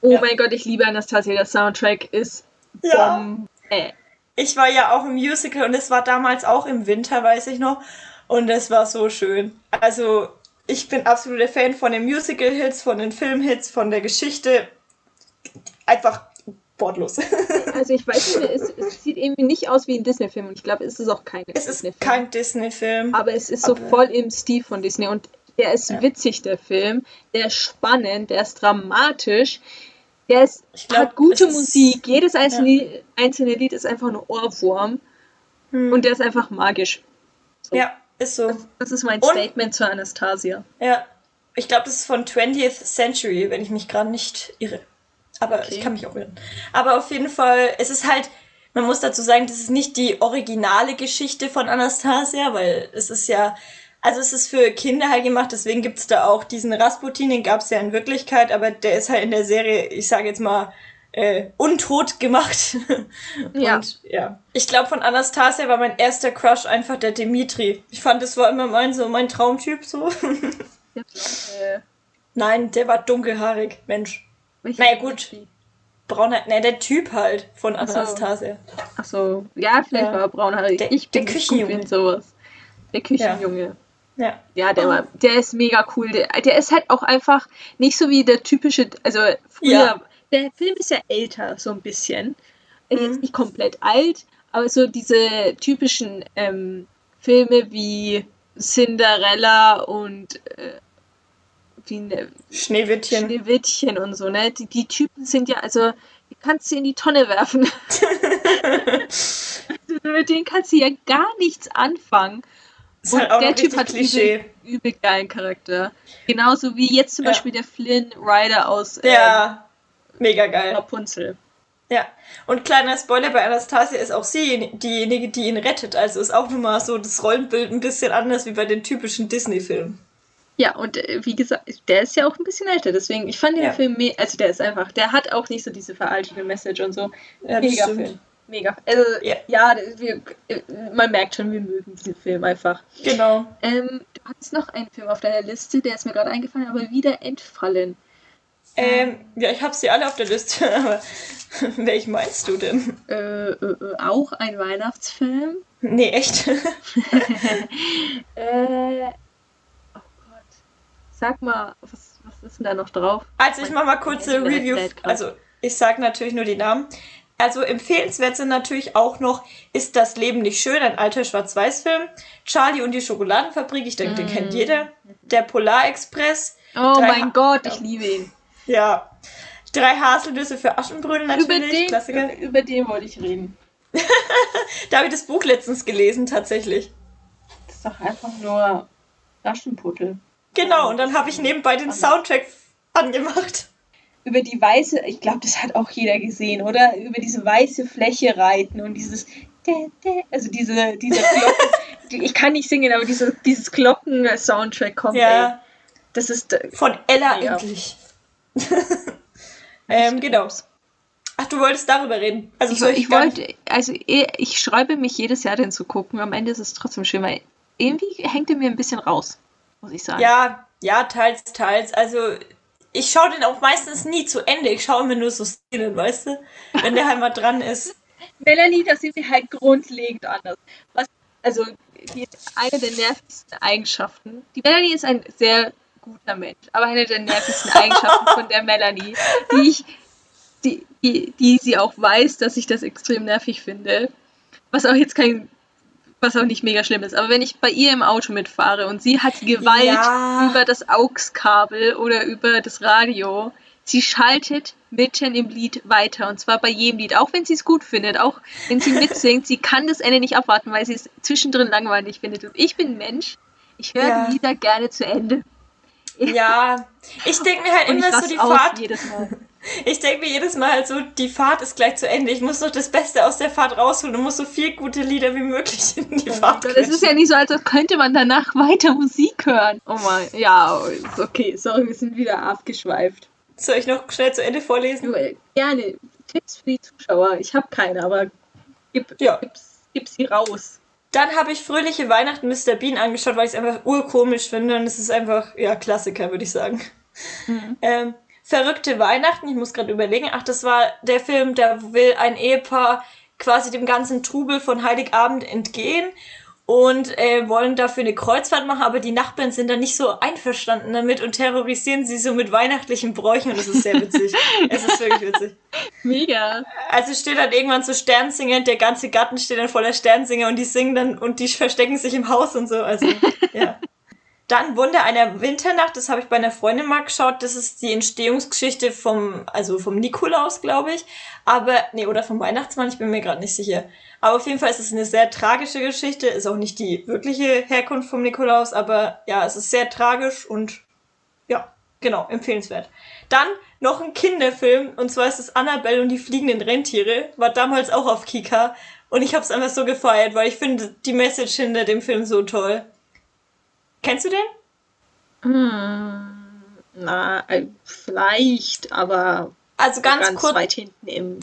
Oh Ja. mein Gott, ich liebe Anastasia. Der Soundtrack ist Ja. Äh. Ich war ja auch im Musical und es war damals auch im Winter, weiß ich noch. Und es war so schön. Also, ich bin absoluter Fan von den Musical-Hits, von den Film-Hits, von der Geschichte. Einfach wortlos. Also ich weiß nicht es, es sieht irgendwie nicht aus wie ein Disney-Film und ich glaube, es ist auch kein es ist Disney-Film. kein Disney-Film. Aber es ist so Aber- voll im Stil von Disney und Der ist Ja. witzig, der Film. Der ist spannend, der ist dramatisch. Der ist, Ich glaub, hat gute Musik. Jedes einzelne, einzelne Lied ist einfach ein Ohrwurm. Hm. Und der ist einfach magisch. So. ja, ist so. Das ist mein Und- Statement zur Anastasia. Ja. Ich glaube, das ist von 20th Century, wenn ich mich gerade nicht irre. Aber Okay. ich kann mich auch irren. Aber auf jeden Fall, es ist halt, man muss dazu sagen, das ist nicht die originale Geschichte von Anastasia, weil es ist ja, also es ist für Kinder halt gemacht, deswegen gibt es da auch diesen Rasputin, den gab es ja in Wirklichkeit, aber der ist halt in der Serie, ich sage jetzt mal, äh, untot gemacht. Ja. Und ja. Ich glaube, von Anastasia war mein erster Crush einfach der Dimitri. Ich fand, das war immer mein, so mein Traumtyp so. Der blonde- Nein, der war dunkelhaarig, Mensch. welcher Naja, gut. Dimitri? Brauner, ne, der Typ halt von Ach so. Anastasia. Ach so, ja, vielleicht Ja. war er braunhaarig. Der- ich der bin nicht Küchenjunge. sowas. Der Küchenjunge. Ja. Ja, der, Oh. war, der ist mega cool. Der, der ist halt auch einfach nicht so wie der typische, also früher, Ja. der Film ist ja älter, so ein bisschen. Mhm. Jetzt nicht komplett alt, aber so diese typischen ähm, Filme wie Cinderella und äh, wie ne, Schneewittchen. Schneewittchen und so, ne? Die, die Typen sind ja, also, die kannst du in die Tonne werfen. also, mit denen kannst du ja gar nichts anfangen. Halt auch der noch Typ hat Klischee. übel, übel geilen Charakter. Genauso wie jetzt zum Ja. Beispiel der Flynn Rider aus ähm, Ja, mega geil. Rapunzel. Ja. Und kleiner Spoiler, bei Anastasia ist auch sie diejenige, die ihn rettet. Also ist auch nochmal so das Rollenbild ein bisschen anders wie bei den typischen Disney-Filmen. Ja, und äh, wie gesagt, der ist ja auch ein bisschen älter, deswegen, ich fand den Ja. Film, also der ist einfach, der hat auch nicht so diese veraltete Message und so. Ja, Mega. Film. Mega. Also, Ja. ja, wir, man merkt schon, wir mögen diesen Film einfach. Genau. Ähm, du hattest noch einen Film auf deiner Liste, der ist mir gerade eingefallen, aber wieder entfallen. Ähm, ja, ich habe sie alle auf der Liste, aber welchen meinst du denn? Äh, äh, äh, auch ein Weihnachtsfilm. Nee, echt? Äh, oh Gott. Sag mal, was, was ist denn da noch drauf? Also ich mache mal kurze Review. Also ich sage natürlich nur die Namen. Also empfehlenswert sind natürlich auch noch Ist das Leben nicht schön? Ein alter Schwarz-Weiß-Film. Charlie und die Schokoladenfabrik, ich denke, den Mm. kennt jeder. Der Polarexpress. Oh mein Ha- Gott, ich liebe ihn. Ja. Drei Haselnüsse für Aschenbrödel Über natürlich. den, Klassiker. über, über den wollte ich reden. Da habe ich das Buch letztens gelesen, tatsächlich. Das ist doch einfach nur Taschenputtel. Genau, und dann habe ich nebenbei den Soundtrack angemacht. Über die weiße, ich glaube, das hat auch jeder gesehen, oder? Über diese weiße Fläche reiten und dieses, also diese, diese Glocken. ich kann nicht singen, aber diese, dieses Glocken-Soundtrack kommt, ey. Ja, Das ist, äh, von Ella Ja. endlich. ähm, genau. Ach, du wolltest darüber reden. Also Ich, ich nicht- wollte, also eh, ich schreibe mich jedes Jahr, den zu gucken. Am Ende ist es trotzdem schön, weil irgendwie hängt er mir ein bisschen raus, muss ich sagen. Ja, ja, teils, teils. Also ich schaue den auch meistens nie zu Ende. Ich schaue immer nur so Szenen, weißt du? Wenn der halt mal dran ist. Melanie, das sind wir halt grundlegend anders. Was, also, die, eine der nervigsten Eigenschaften. Die Melanie ist ein sehr guter Mensch, aber eine der nervigsten Eigenschaften von der Melanie, die ich, die, die, die sie auch weiß, dass ich das extrem nervig finde. Was auch jetzt kein, was auch nicht mega schlimm ist. Aber wenn ich bei ihr im Auto mitfahre und sie hat Gewalt Ja. über das AUX-Kabel oder über das Radio, sie schaltet mitten im Lied weiter. Und zwar bei jedem Lied. Auch wenn sie es gut findet, auch wenn sie mitsingt, sie kann das Ende nicht abwarten, weil sie es zwischendrin langweilig findet. Und ich bin Mensch, ich höre Ja. Lieder gerne zu Ende. Ja, ich denke mir halt immer so die Fahrt. jedes Mal. Ich denke mir jedes Mal halt so, die Fahrt ist gleich zu Ende. Ich muss noch das Beste aus der Fahrt rausholen und muss so viel gute Lieder wie möglich in die Fahrt Es ist ja nicht so, als könnte man danach weiter Musik hören. Oh mein, ja, ist okay. Sorry, wir sind wieder abgeschweift. Soll ich noch schnell zu Ende vorlesen? Gerne Tipps für die Zuschauer. Ich habe keine, aber gib, Ja. gib's, gib sie raus. Dann habe ich Fröhliche Weihnachten Mr. Bean angeschaut, weil ich es einfach urkomisch finde und es ist einfach, ja, Klassiker, würde ich sagen. Ähm, Verrückte Weihnachten, ich muss gerade überlegen, ach, das war der Film, da will ein Ehepaar quasi dem ganzen Trubel von Heiligabend entgehen und äh, wollen dafür eine Kreuzfahrt machen, aber die Nachbarn sind da nicht so einverstanden damit und terrorisieren sie so mit weihnachtlichen Bräuchen und das ist sehr witzig. es ist wirklich witzig. Mega. Also steht dann irgendwann so Sternsinger, der ganze Garten steht dann voller Sternsinger und die singen dann und die verstecken sich im Haus und so. Also, ja. Dann Wunder einer Winternacht, das habe ich bei einer Freundin mal geschaut. Das ist die Entstehungsgeschichte vom, also vom Nikolaus, glaube ich. Aber, nee, oder vom Weihnachtsmann, ich bin mir gerade nicht sicher. Aber auf jeden Fall ist es eine sehr tragische Geschichte. Ist auch nicht die wirkliche Herkunft vom Nikolaus, aber ja, es ist sehr tragisch und ja, genau, empfehlenswert. Dann noch ein Kinderfilm, und zwar ist es Annabelle und die fliegenden Rentiere. War damals auch auf Kika. Und ich habe es einfach so gefeiert, weil ich finde die Message hinter dem Film so toll. Kennst du den? Hm, na, äh, vielleicht, aber Also ganz, ganz kurz, weit hinten im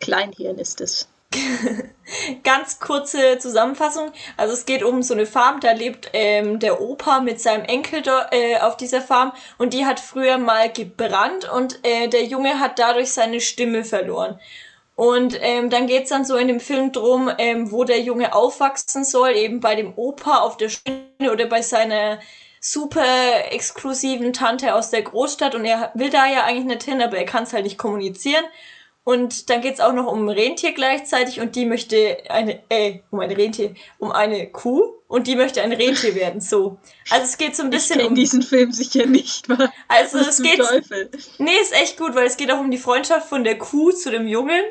Kleinhirn ist es. ganz kurze Zusammenfassung. Also es geht um so eine Farm, da lebt ähm, der Opa mit seinem Enkel äh, auf dieser Farm und die hat früher mal gebrannt und äh, der Junge hat dadurch seine Stimme verloren. Und ähm, dann geht's dann so in dem Film drum, ähm, wo der Junge aufwachsen soll, eben bei dem Opa auf der Schiene oder bei seiner super exklusiven Tante aus der Großstadt und er will da ja eigentlich nicht hin, aber er kann es halt nicht kommunizieren. Und dann geht's auch noch um ein Rentier gleichzeitig und die möchte eine, äh, um ein Rentier, um eine Kuh und die möchte ein Rentier werden, so. Also es geht so ein Ich bisschen kenne um diesen Film sicher nicht. Was Also es geht, Teufel? nee, ist echt gut, weil es geht auch um die Freundschaft von der Kuh zu dem Jungen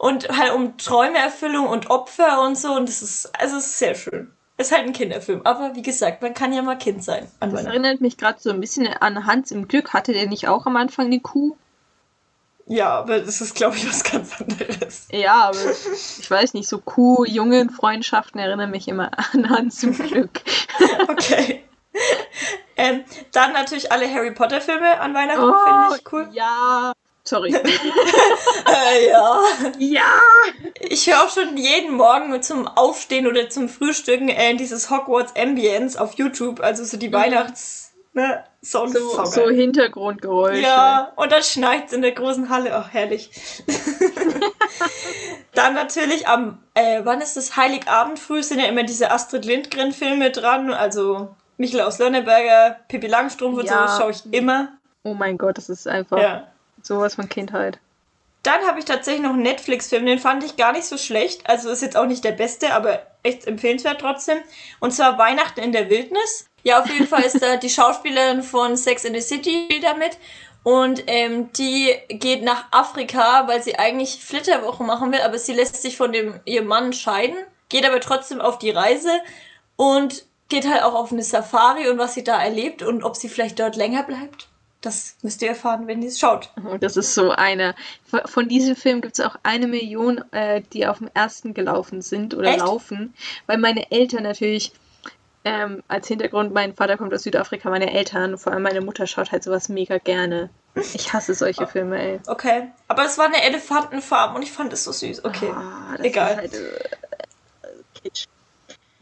und halt um Träumeerfüllung und Opfer und so und das ist, also es ist sehr schön. Ist halt ein Kinderfilm, aber wie gesagt, man kann ja mal Kind sein. An Das erinnert mich gerade so ein bisschen an Hans im Glück. Hatte der nicht auch am Anfang eine Kuh? Ja, aber das ist, glaube ich, was ganz anderes. Ja, aber ich weiß nicht, so Kuh-Jungen-Freundschaften erinnern mich immer an Hans im Glück. Okay. ähm, dann natürlich alle Harry Potter Filme an Weihnachten, Oh, finde ich cool. Ja. Sorry. Äh, ja. ja. Ich höre auch schon jeden Morgen zum Aufstehen oder zum Frühstücken äh, dieses Hogwarts Ambience auf YouTube, also so die Weihnachts ne. So, so Hintergrundgeräusche. Ja, und dann schneit in der großen Halle. Ach, herrlich. dann natürlich am, äh, wann ist das? Heiligabend früh sind ja immer diese Astrid Lindgren-Filme dran. Also Michel Lönneberger, Pippi Langstrumpf und Ja. so schaue ich immer. Oh mein Gott, das ist einfach Ja. Sowas von Kindheit. Dann habe ich tatsächlich noch einen Netflix-Film, den fand ich gar nicht so schlecht. Also ist jetzt auch nicht der beste, aber echt empfehlenswert trotzdem. Und zwar Weihnachten in der Wildnis. Ja, auf jeden Fall ist da die Schauspielerin von Sex in the City damit. Und ähm, die geht nach Afrika, weil sie eigentlich Flitterwoche machen will, aber sie lässt sich von dem ihrem Mann scheiden, geht aber trotzdem auf die Reise und geht halt auch auf eine Safari und was sie da erlebt und ob sie vielleicht dort länger bleibt. Das müsst ihr erfahren, wenn ihr es schaut. Und Oh, das ist so eine. Von diesem Film gibt es auch eine Million, äh, die auf dem ersten gelaufen sind oder Echt? laufen. Weil meine Eltern natürlich, ähm, als Hintergrund, mein Vater kommt aus Südafrika, meine Eltern, vor allem meine Mutter schaut halt sowas mega gerne. Ich hasse solche Filme, ey. Okay. Aber es war eine Elefantenfarm und ich fand es so süß. Okay. Ah, das Egal. Ist halt, äh, Kitsch.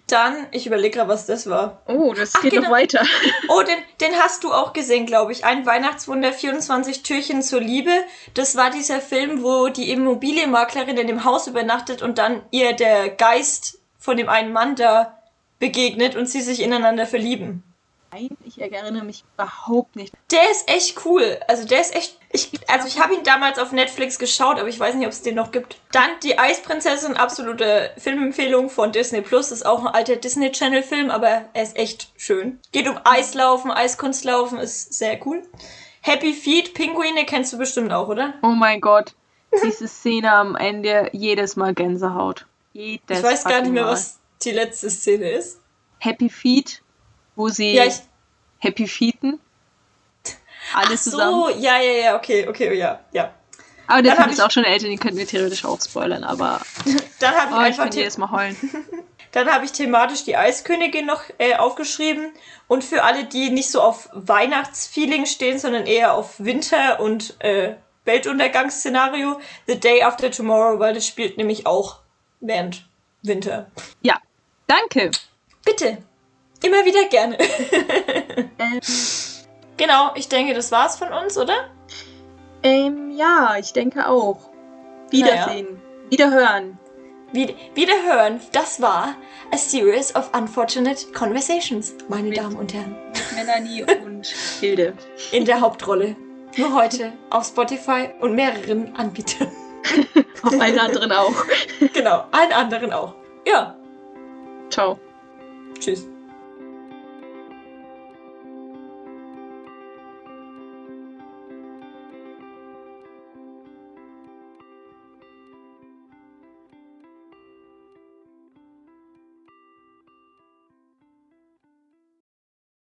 Dann, ich überlege gerade, was das war. Oh, das Ach, geht genau. noch weiter. Oh, den, den hast du auch gesehen, glaube ich. Ein Weihnachtswunder, 24 Türchen zur Liebe. Das war dieser Film, wo die Immobilienmaklerin in dem Haus übernachtet und dann ihr der Geist von dem einen Mann da begegnet und sie sich ineinander verlieben. Nein, ich erinnere mich überhaupt nicht. Der ist echt cool. Also der ist echt. Ich, also ich habe ihn damals auf Netflix geschaut, aber ich weiß nicht, ob es den noch gibt. Dann die Eisprinzessin, absolute Filmempfehlung von Disney Plus. Ist auch ein alter Disney Channel Film, aber er ist echt schön. Geht um Eislaufen, Eiskunstlaufen, ist sehr cool. Happy Feet, Pinguine kennst du bestimmt auch, oder? Oh mein Gott. Diese Szene am Ende, jedes Mal Gänsehaut. Jedes ich weiß gar nicht mehr, Mal. was die letzte Szene ist. Happy Feet, wo sie Ja, ich. Happy Feeten. Alle Ach so, zusammen. ja, ja, ja, okay, okay, ja, ja. Aber der Film ist ich- auch schon älter, den könnten wir theoretisch auch spoilern, aber Dann habe ich oh, ich einfach könnte die, jedes Mal heulen. Dann habe ich thematisch die Eiskönigin noch äh, aufgeschrieben. Und für alle, die nicht so auf Weihnachtsfeeling stehen, sondern eher auf Winter und äh, Weltuntergangsszenario, The Day After Tomorrow, weil das spielt nämlich auch während Winter. Ja, danke. Bitte. Immer wieder gerne. Ähm, genau, ich denke, das war's von uns, oder? ähm, ja, ich denke auch. Wiedersehen. Wiederhören. Wie, wiederhören, das war A Series of Unfortunate Conversations, meine Damen und Herren. Mit Melanie und Hilde. In der Hauptrolle. Nur heute auf Spotify und mehreren Anbietern. Auf allen anderen auch. Genau, allen anderen auch. Ja, Ciao. tschüss.